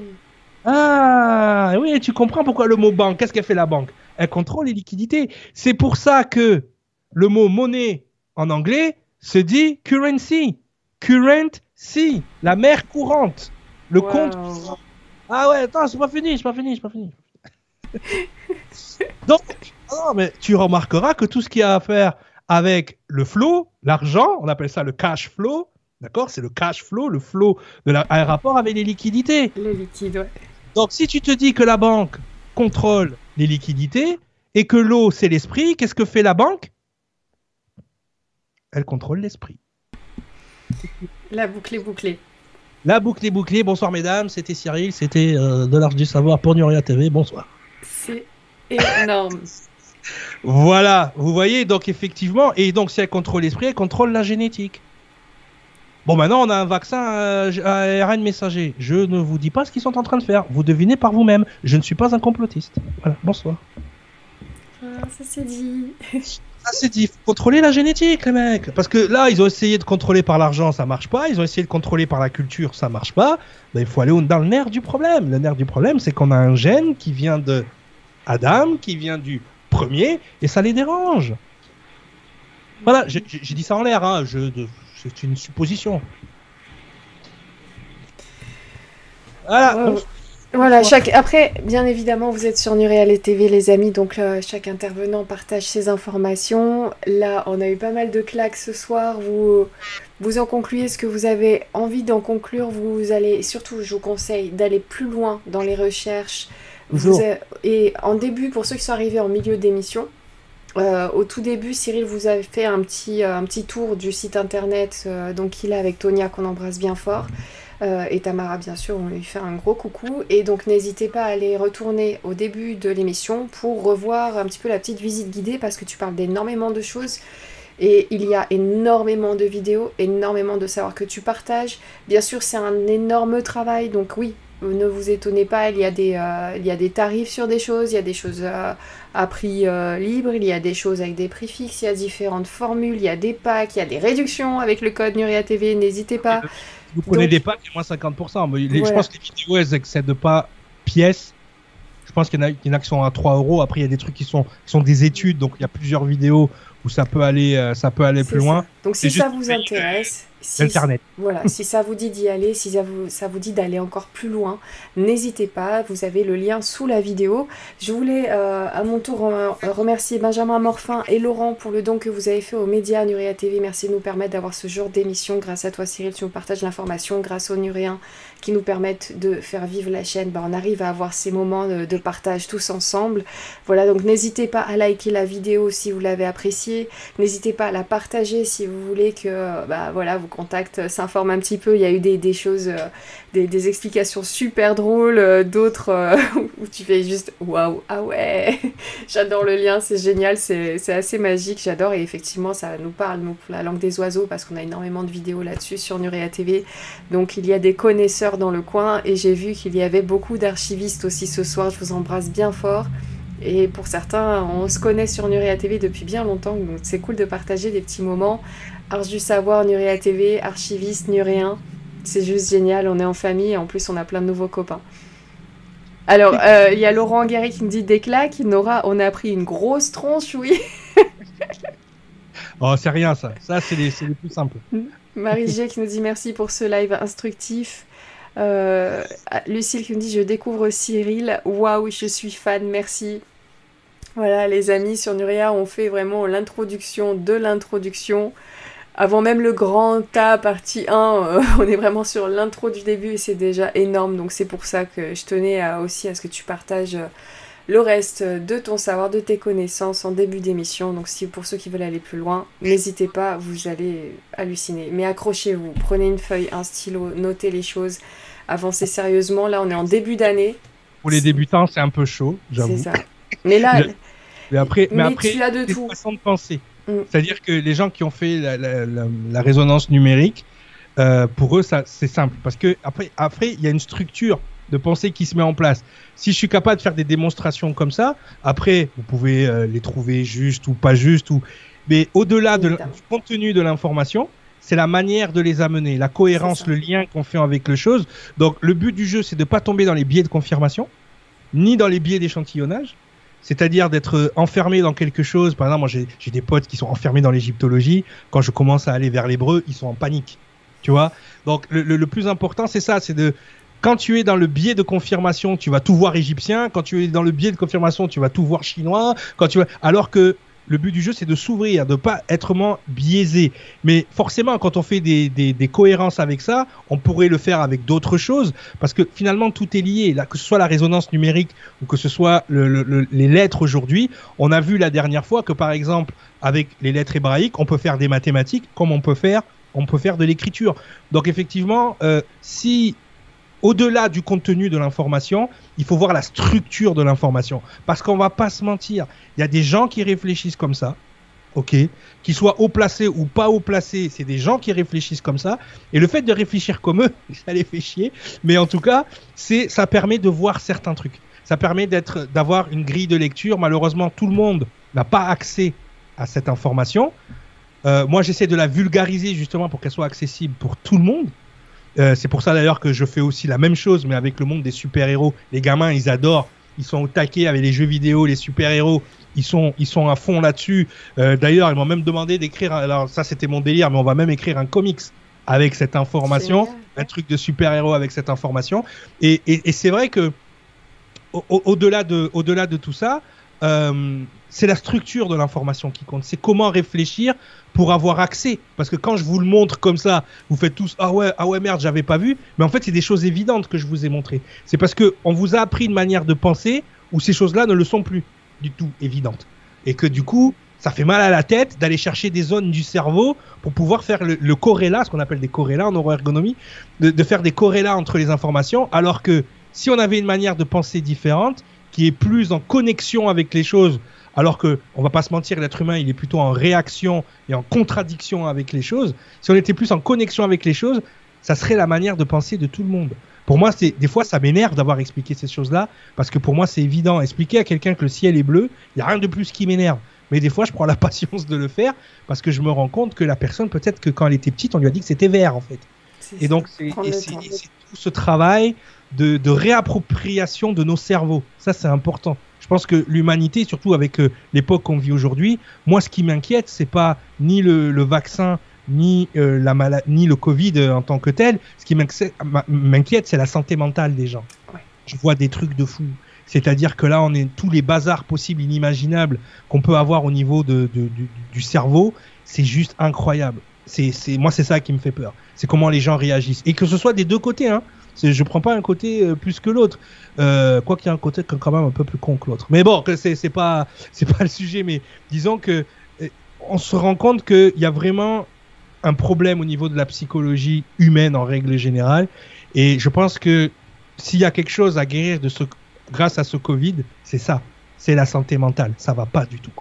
Ah, oui, tu comprends pourquoi le mot banque. Qu'est-ce qu'elle fait la banque? Elle contrôle les liquidités. C'est pour ça que le mot monnaie en anglais se dit currency. Currency, la mer courante, le Wow. compte. Ah ouais, attends, c'est pas fini, c'est pas fini, c'est pas fini. Donc, ah non, mais tu remarqueras que tout ce qui a à faire avec le flow, l'argent, on appelle ça le cash flow, d'accord C'est le cash flow, le flow de la, un rapport avec les liquidités. Les liquides, ouais. Donc, si tu te dis que la banque contrôle les liquidités et que l'eau, c'est l'esprit, qu'est-ce que fait la banque? Elle contrôle l'esprit. La boucle est bouclée. La boucle est bouclée. Bonsoir, mesdames. C'était Cyril. C'était euh, De l'Arche du Savoir pour Nuria TV. Bonsoir. C'est énorme. Voilà. Vous voyez, donc, effectivement. Et donc, si elle contrôle l'esprit, elle contrôle la génétique. Bon, maintenant, on a un vaccin euh, à ARN messager. Je ne vous dis pas ce qu'ils sont en train de faire. Vous devinez par vous-même. Je ne suis pas un complotiste. Voilà. Bonsoir. Ah, ça c'est dit. Ça c'est dit, faut contrôler la génétique les mecs. Parce que là, ils ont essayé de contrôler par l'argent, ça marche pas. Ils ont essayé de contrôler par la culture, ça marche pas. Ben, il faut aller dans le nerf du problème. Le nerf du problème, c'est qu'on a un gène qui vient de Adam, qui vient du premier, et ça les dérange. Voilà, j'ai dit ça en l'air, hein. c'est une supposition. Voilà. Ouais, donc, ouais. Voilà, chaque... après, bien évidemment, vous êtes sur Nuréal TV, les amis, donc euh, chaque intervenant partage ses informations. Là, on a eu pas mal de claques ce soir. Vous, vous en concluez ce que vous avez envie d'en conclure. Vous allez, surtout, je vous conseille d'aller plus loin dans les recherches. Vous a- Et en début, pour ceux qui sont arrivés en milieu d'émission, euh, au tout début, Cyril vous a fait un petit, euh, un petit tour du site internet, euh, donc il est avec Tonia qu'on embrasse bien fort. Euh, et Tamara, bien sûr, on lui fait un gros coucou. Et donc, n'hésitez pas à aller retourner au début de l'émission pour revoir un petit peu la petite visite guidée parce que tu parles d'énormément de choses. Et il y a énormément de vidéos, énormément de savoir que tu partages. Bien sûr, c'est un énorme travail, donc oui, ne vous étonnez pas, il y, a des, euh, tarifs sur des choses, il y a des choses euh, à prix libre, il y a des choses avec des prix fixes, il y a différentes formules, il y a des packs, il y a des réductions avec le code Nuria TV, n'hésitez pas. Vous prenez des packs, moins 50%. Je pense que les vidéos, elles n'excèdent pas pièces. Je pense qu'il y, y, en a qui sont à 3 euros. Après, il y a des trucs qui sont, qui sont des études, donc il y a plusieurs vidéos où ça peut aller, ça peut aller plus loin. Donc si ça vous intéresse, si, Voilà, si ça vous dit d'y aller, si ça vous, ça vous dit d'aller encore plus loin, n'hésitez pas, vous avez le lien sous la vidéo. Je voulais euh, à mon tour remercier Benjamin Morfin et Laurent pour le don que vous avez fait aux médias Nuria TV. Merci de nous permettre d'avoir ce genre d'émission. Grâce à toi Cyril, tu nous partages l'information. Grâce aux Nuréens qui nous permettent de faire vivre la chaîne, bah, on arrive à avoir ces moments de, partage tous ensemble. Voilà, donc n'hésitez pas à liker la vidéo si vous l'avez appréciée. N'hésitez pas à la partager si vous voulez que bah, voilà, vous contact s'informe un petit peu. Il y a eu des, choses, euh, des, explications super drôles, euh, d'autres euh, où tu fais juste waouh, ah ouais, j'adore le lien, c'est génial, c'est assez magique, j'adore. Et effectivement, ça nous parle, nous, la langue des oiseaux, parce qu'on a énormément de vidéos là-dessus sur Nurea TV. Donc il y a des connaisseurs dans le coin et j'ai vu qu'il y avait beaucoup d'archivistes aussi ce soir. Je vous embrasse bien fort. Et pour certains, on se connaît sur Nurea TV depuis bien longtemps, donc c'est cool de partager des petits moments Arche du Savoir, Nuria TV, archiviste, Nuréen. C'est juste génial, on est en famille et en plus on a plein de nouveaux copains. Alors, euh, il y a Laurent Guéry qui me dit des claques. Nora, on a pris une grosse tronche, oui. oh, c'est rien ça. Ça, c'est les, plus simples. Marie G qui nous dit merci pour ce live instructif. Euh, Lucille qui me dit je découvre Cyril. Waouh, je suis fan, merci. Voilà, les amis sur Nuria, on fait vraiment l'introduction de l'introduction avant même le grand A partie 1, euh, on est vraiment sur l'intro du début et c'est déjà énorme. Donc c'est pour ça que je tenais aussi à ce que tu partages euh, le reste de ton savoir, de tes connaissances en début d'émission. Donc si pour ceux qui veulent aller plus loin, n'hésitez pas, vous allez halluciner. Mais accrochez-vous, prenez une feuille, un stylo, notez les choses, avancez sérieusement. Là, on est en début d'année. Pour les débutants, c'est un peu chaud, j'avoue. C'est ça. Mais là, mais, après, mais, après, tu as de tout. façon de penser. Mm. C'est-à-dire que les gens qui ont fait la, résonance numérique, euh, pour eux, ça c'est simple parce que après, après, il y a une structure de pensée qui se met en place. Si je suis capable de faire des démonstrations comme ça, après, vous pouvez euh, les trouver justes ou pas justes, ou mais au-delà de, du contenu de l'information, c'est la manière de les amener, la cohérence, le lien qu'on fait avec les choses. Donc, le but du jeu, c'est de pas tomber dans les biais de confirmation, ni dans les biais d'échantillonnage c'est-à-dire d'être enfermé dans quelque chose. Par exemple, moi j'ai des potes qui sont enfermés dans l'égyptologie. Quand je commence à aller vers l'hébreu, ils sont en panique. Tu vois? Donc le, le, plus important, c'est ça, c'est de quand tu es dans le biais de confirmation, tu vas tout voir égyptien. Quand tu es dans le biais de confirmation, tu vas tout voir chinois. Quand tu vas... alors que le but du jeu, c'est de s'ouvrir, de pas être biaisé. Mais forcément, quand on fait des, des, cohérences avec ça, on pourrait le faire avec d'autres choses, parce que finalement, tout est lié. Là, que ce soit la résonance numérique ou que ce soit les lettres aujourd'hui, on a vu la dernière fois que, par exemple, avec les lettres hébraïques, on peut faire des mathématiques comme on peut faire, on peut faire de l'écriture. Donc effectivement, euh, si au-delà du contenu de l'information, il faut voir la structure de l'information. Parce qu'on va pas se mentir, il y a des gens qui réfléchissent comme ça, ok, qu'ils soient haut placés ou pas haut placés, c'est des gens qui réfléchissent comme ça. Et le fait de réfléchir comme eux, ça les fait chier. Mais en tout cas, c'est, ça permet de voir certains trucs. Ça permet d'être, d'avoir une grille de lecture. Malheureusement, tout le monde n'a pas accès à cette information. Euh, moi, j'essaie de la vulgariser justement pour qu'elle soit accessible pour tout le monde. Euh, c'est pour ça d'ailleurs que je fais aussi la même chose, mais avec le monde des super-héros. Les gamins, ils adorent. Ils sont au taquet avec les jeux vidéo, les super-héros. Ils sont, ils sont à fond là-dessus. Euh, d'ailleurs, ils m'ont même demandé d'écrire. Alors ça, c'était mon délire, mais on va même écrire un comics avec cette information, un truc de super-héros avec cette information. Et, et, et c'est vrai que au-delà de, au-delà de tout ça, euh, c'est la structure de l'information qui compte. C'est comment réfléchir pour avoir accès. Parce que quand je vous le montre comme ça, vous faites tous ah ouais ah ouais merde j'avais pas vu. Mais en fait c'est des choses évidentes que je vous ai montrées. C'est parce que on vous a appris une manière de penser où ces choses-là ne le sont plus du tout évidentes. Et que du coup ça fait mal à la tête d'aller chercher des zones du cerveau pour pouvoir faire le, corrélat, ce qu'on appelle des corrélats en neuroergonomie, de, de faire des corrélats entre les informations, alors que si on avait une manière de penser différente, qui est plus en connexion avec les choses, alors que on va pas se mentir, l'être humain il est plutôt en réaction et en contradiction avec les choses. Si on était plus en connexion avec les choses, ça serait la manière de penser de tout le monde. Pour moi, c'est des fois ça m'énerve d'avoir expliqué ces choses-là parce que pour moi c'est évident. Expliquer à quelqu'un que le ciel est bleu, il y a rien de plus qui m'énerve. Mais des fois, je prends la patience de le faire parce que je me rends compte que la personne, peut-être que quand elle était petite, on lui a dit que c'était vert en fait. Et donc, c'est tout ce travail de, de, réappropriation de nos cerveaux. Ça, c'est important. Je pense que l'humanité, surtout avec euh, l'époque qu'on vit aujourd'hui, moi, ce qui m'inquiète, c'est pas ni le, le vaccin, ni euh, la maladie, ni le Covid euh, en tant que tel. Ce qui m'inquiète, c'est la santé mentale des gens. Ouais. Je vois des trucs de fou. C'est-à-dire que là, on est tous les bazars possibles, inimaginables qu'on peut avoir au niveau de, de, du, du cerveau. C'est juste incroyable. C'est, moi, c'est ça qui me fait peur. C'est comment les gens réagissent. Et que ce soit des deux côtés, hein. Je prends pas un côté euh, plus que l'autre. Euh, quoi qu'il y a un côté quand même un peu plus con que l'autre. Mais bon, c'est, pas, pas le sujet. Mais disons que euh, on se rend compte qu'il y a vraiment un problème au niveau de la psychologie humaine en règle générale. Et je pense que s'il y a quelque chose à guérir de ce, grâce à ce Covid, c'est ça. C'est la santé mentale. Ça va pas du tout.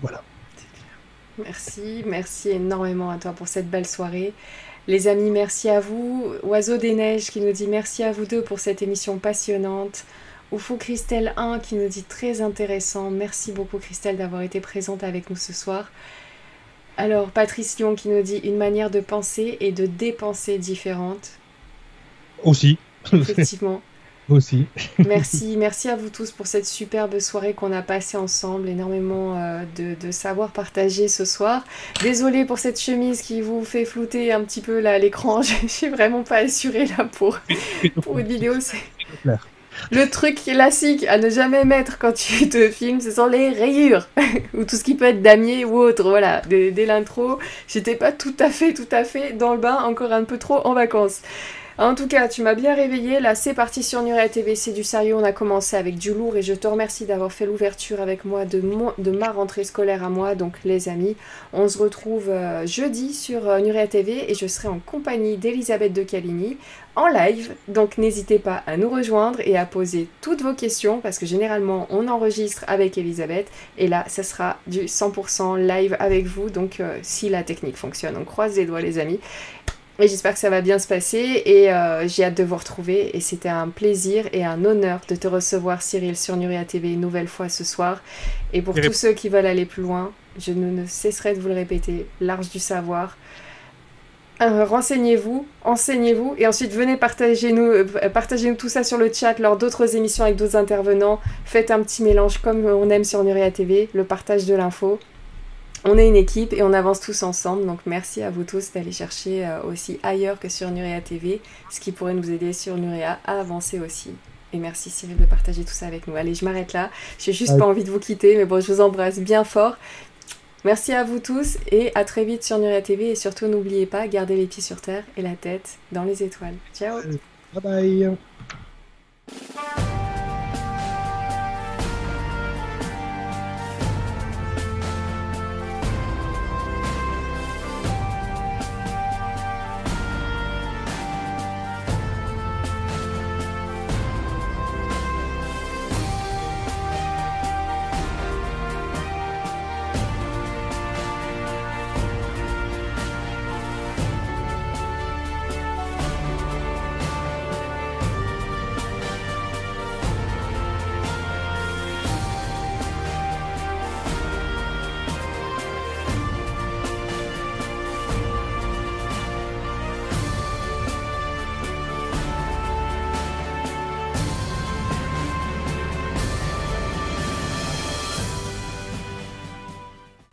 Voilà. Merci, merci énormément à toi pour cette belle soirée. Les amis, merci à vous. Oiseau des Neiges qui nous dit merci à vous deux pour cette émission passionnante. Oufou Christelle 1 qui nous dit très intéressant. Merci beaucoup Christelle d'avoir été présente avec nous ce soir. Alors Patrice Lyon qui nous dit une manière de penser et de dépenser différente. Aussi. Effectivement. Aussi. merci, merci à vous tous pour cette superbe soirée qu'on a passée ensemble. Énormément euh, de, de, savoir partagé ce soir. Désolée pour cette chemise qui vous fait flouter un petit peu là l'écran. Je suis vraiment pas assurée là pour, pour une vidéo. C'est le truc classique à ne jamais mettre quand tu te filmes, ce sont les rayures ou tout ce qui peut être damier ou autre. Voilà, dès, dès l'intro, j'étais pas tout à fait, tout à fait dans le bain, encore un peu trop en vacances. En tout cas, tu m'as bien réveillé. Là, c'est parti sur Nuria TV, c'est du sérieux. On a commencé avec du lourd et je te remercie d'avoir fait l'ouverture avec moi de, ma rentrée scolaire à moi. Donc, les amis, on se retrouve euh, jeudi sur euh, Nuria TV et je serai en compagnie d'Elisabeth de Caligny en live. Donc, n'hésitez pas à nous rejoindre et à poser toutes vos questions parce que généralement, on enregistre avec Elisabeth et là, ça sera du 100% live avec vous. Donc, euh, si la technique fonctionne, on croise les doigts, les amis. Et j'espère que ça va bien se passer et euh, j'ai hâte de vous retrouver. Et c'était un plaisir et un honneur de te recevoir, Cyril, sur Nuria TV une nouvelle fois ce soir. Et pour tous ceux qui veulent aller plus loin, je ne cesserai de vous le répéter, large du savoir. Euh, renseignez-vous, enseignez-vous et ensuite venez partager nous, euh, partagez nous tout ça sur le chat lors d'autres émissions avec d'autres intervenants. Faites un petit mélange comme on aime sur Nuria TV, le partage de l'info on est une équipe et on avance tous ensemble. Donc merci à vous tous d'aller chercher euh, aussi ailleurs que sur Nuria TV, ce qui pourrait nous aider sur Nuria à avancer aussi. Et merci Cyril de partager tout ça avec nous. Allez, je m'arrête là. J'ai juste pas envie de vous quitter, mais bon, je vous embrasse bien fort. Merci à vous tous et à très vite sur Nuria TV. Et surtout, n'oubliez pas, gardez les pieds sur terre et la tête dans les étoiles. Ciao Bye bye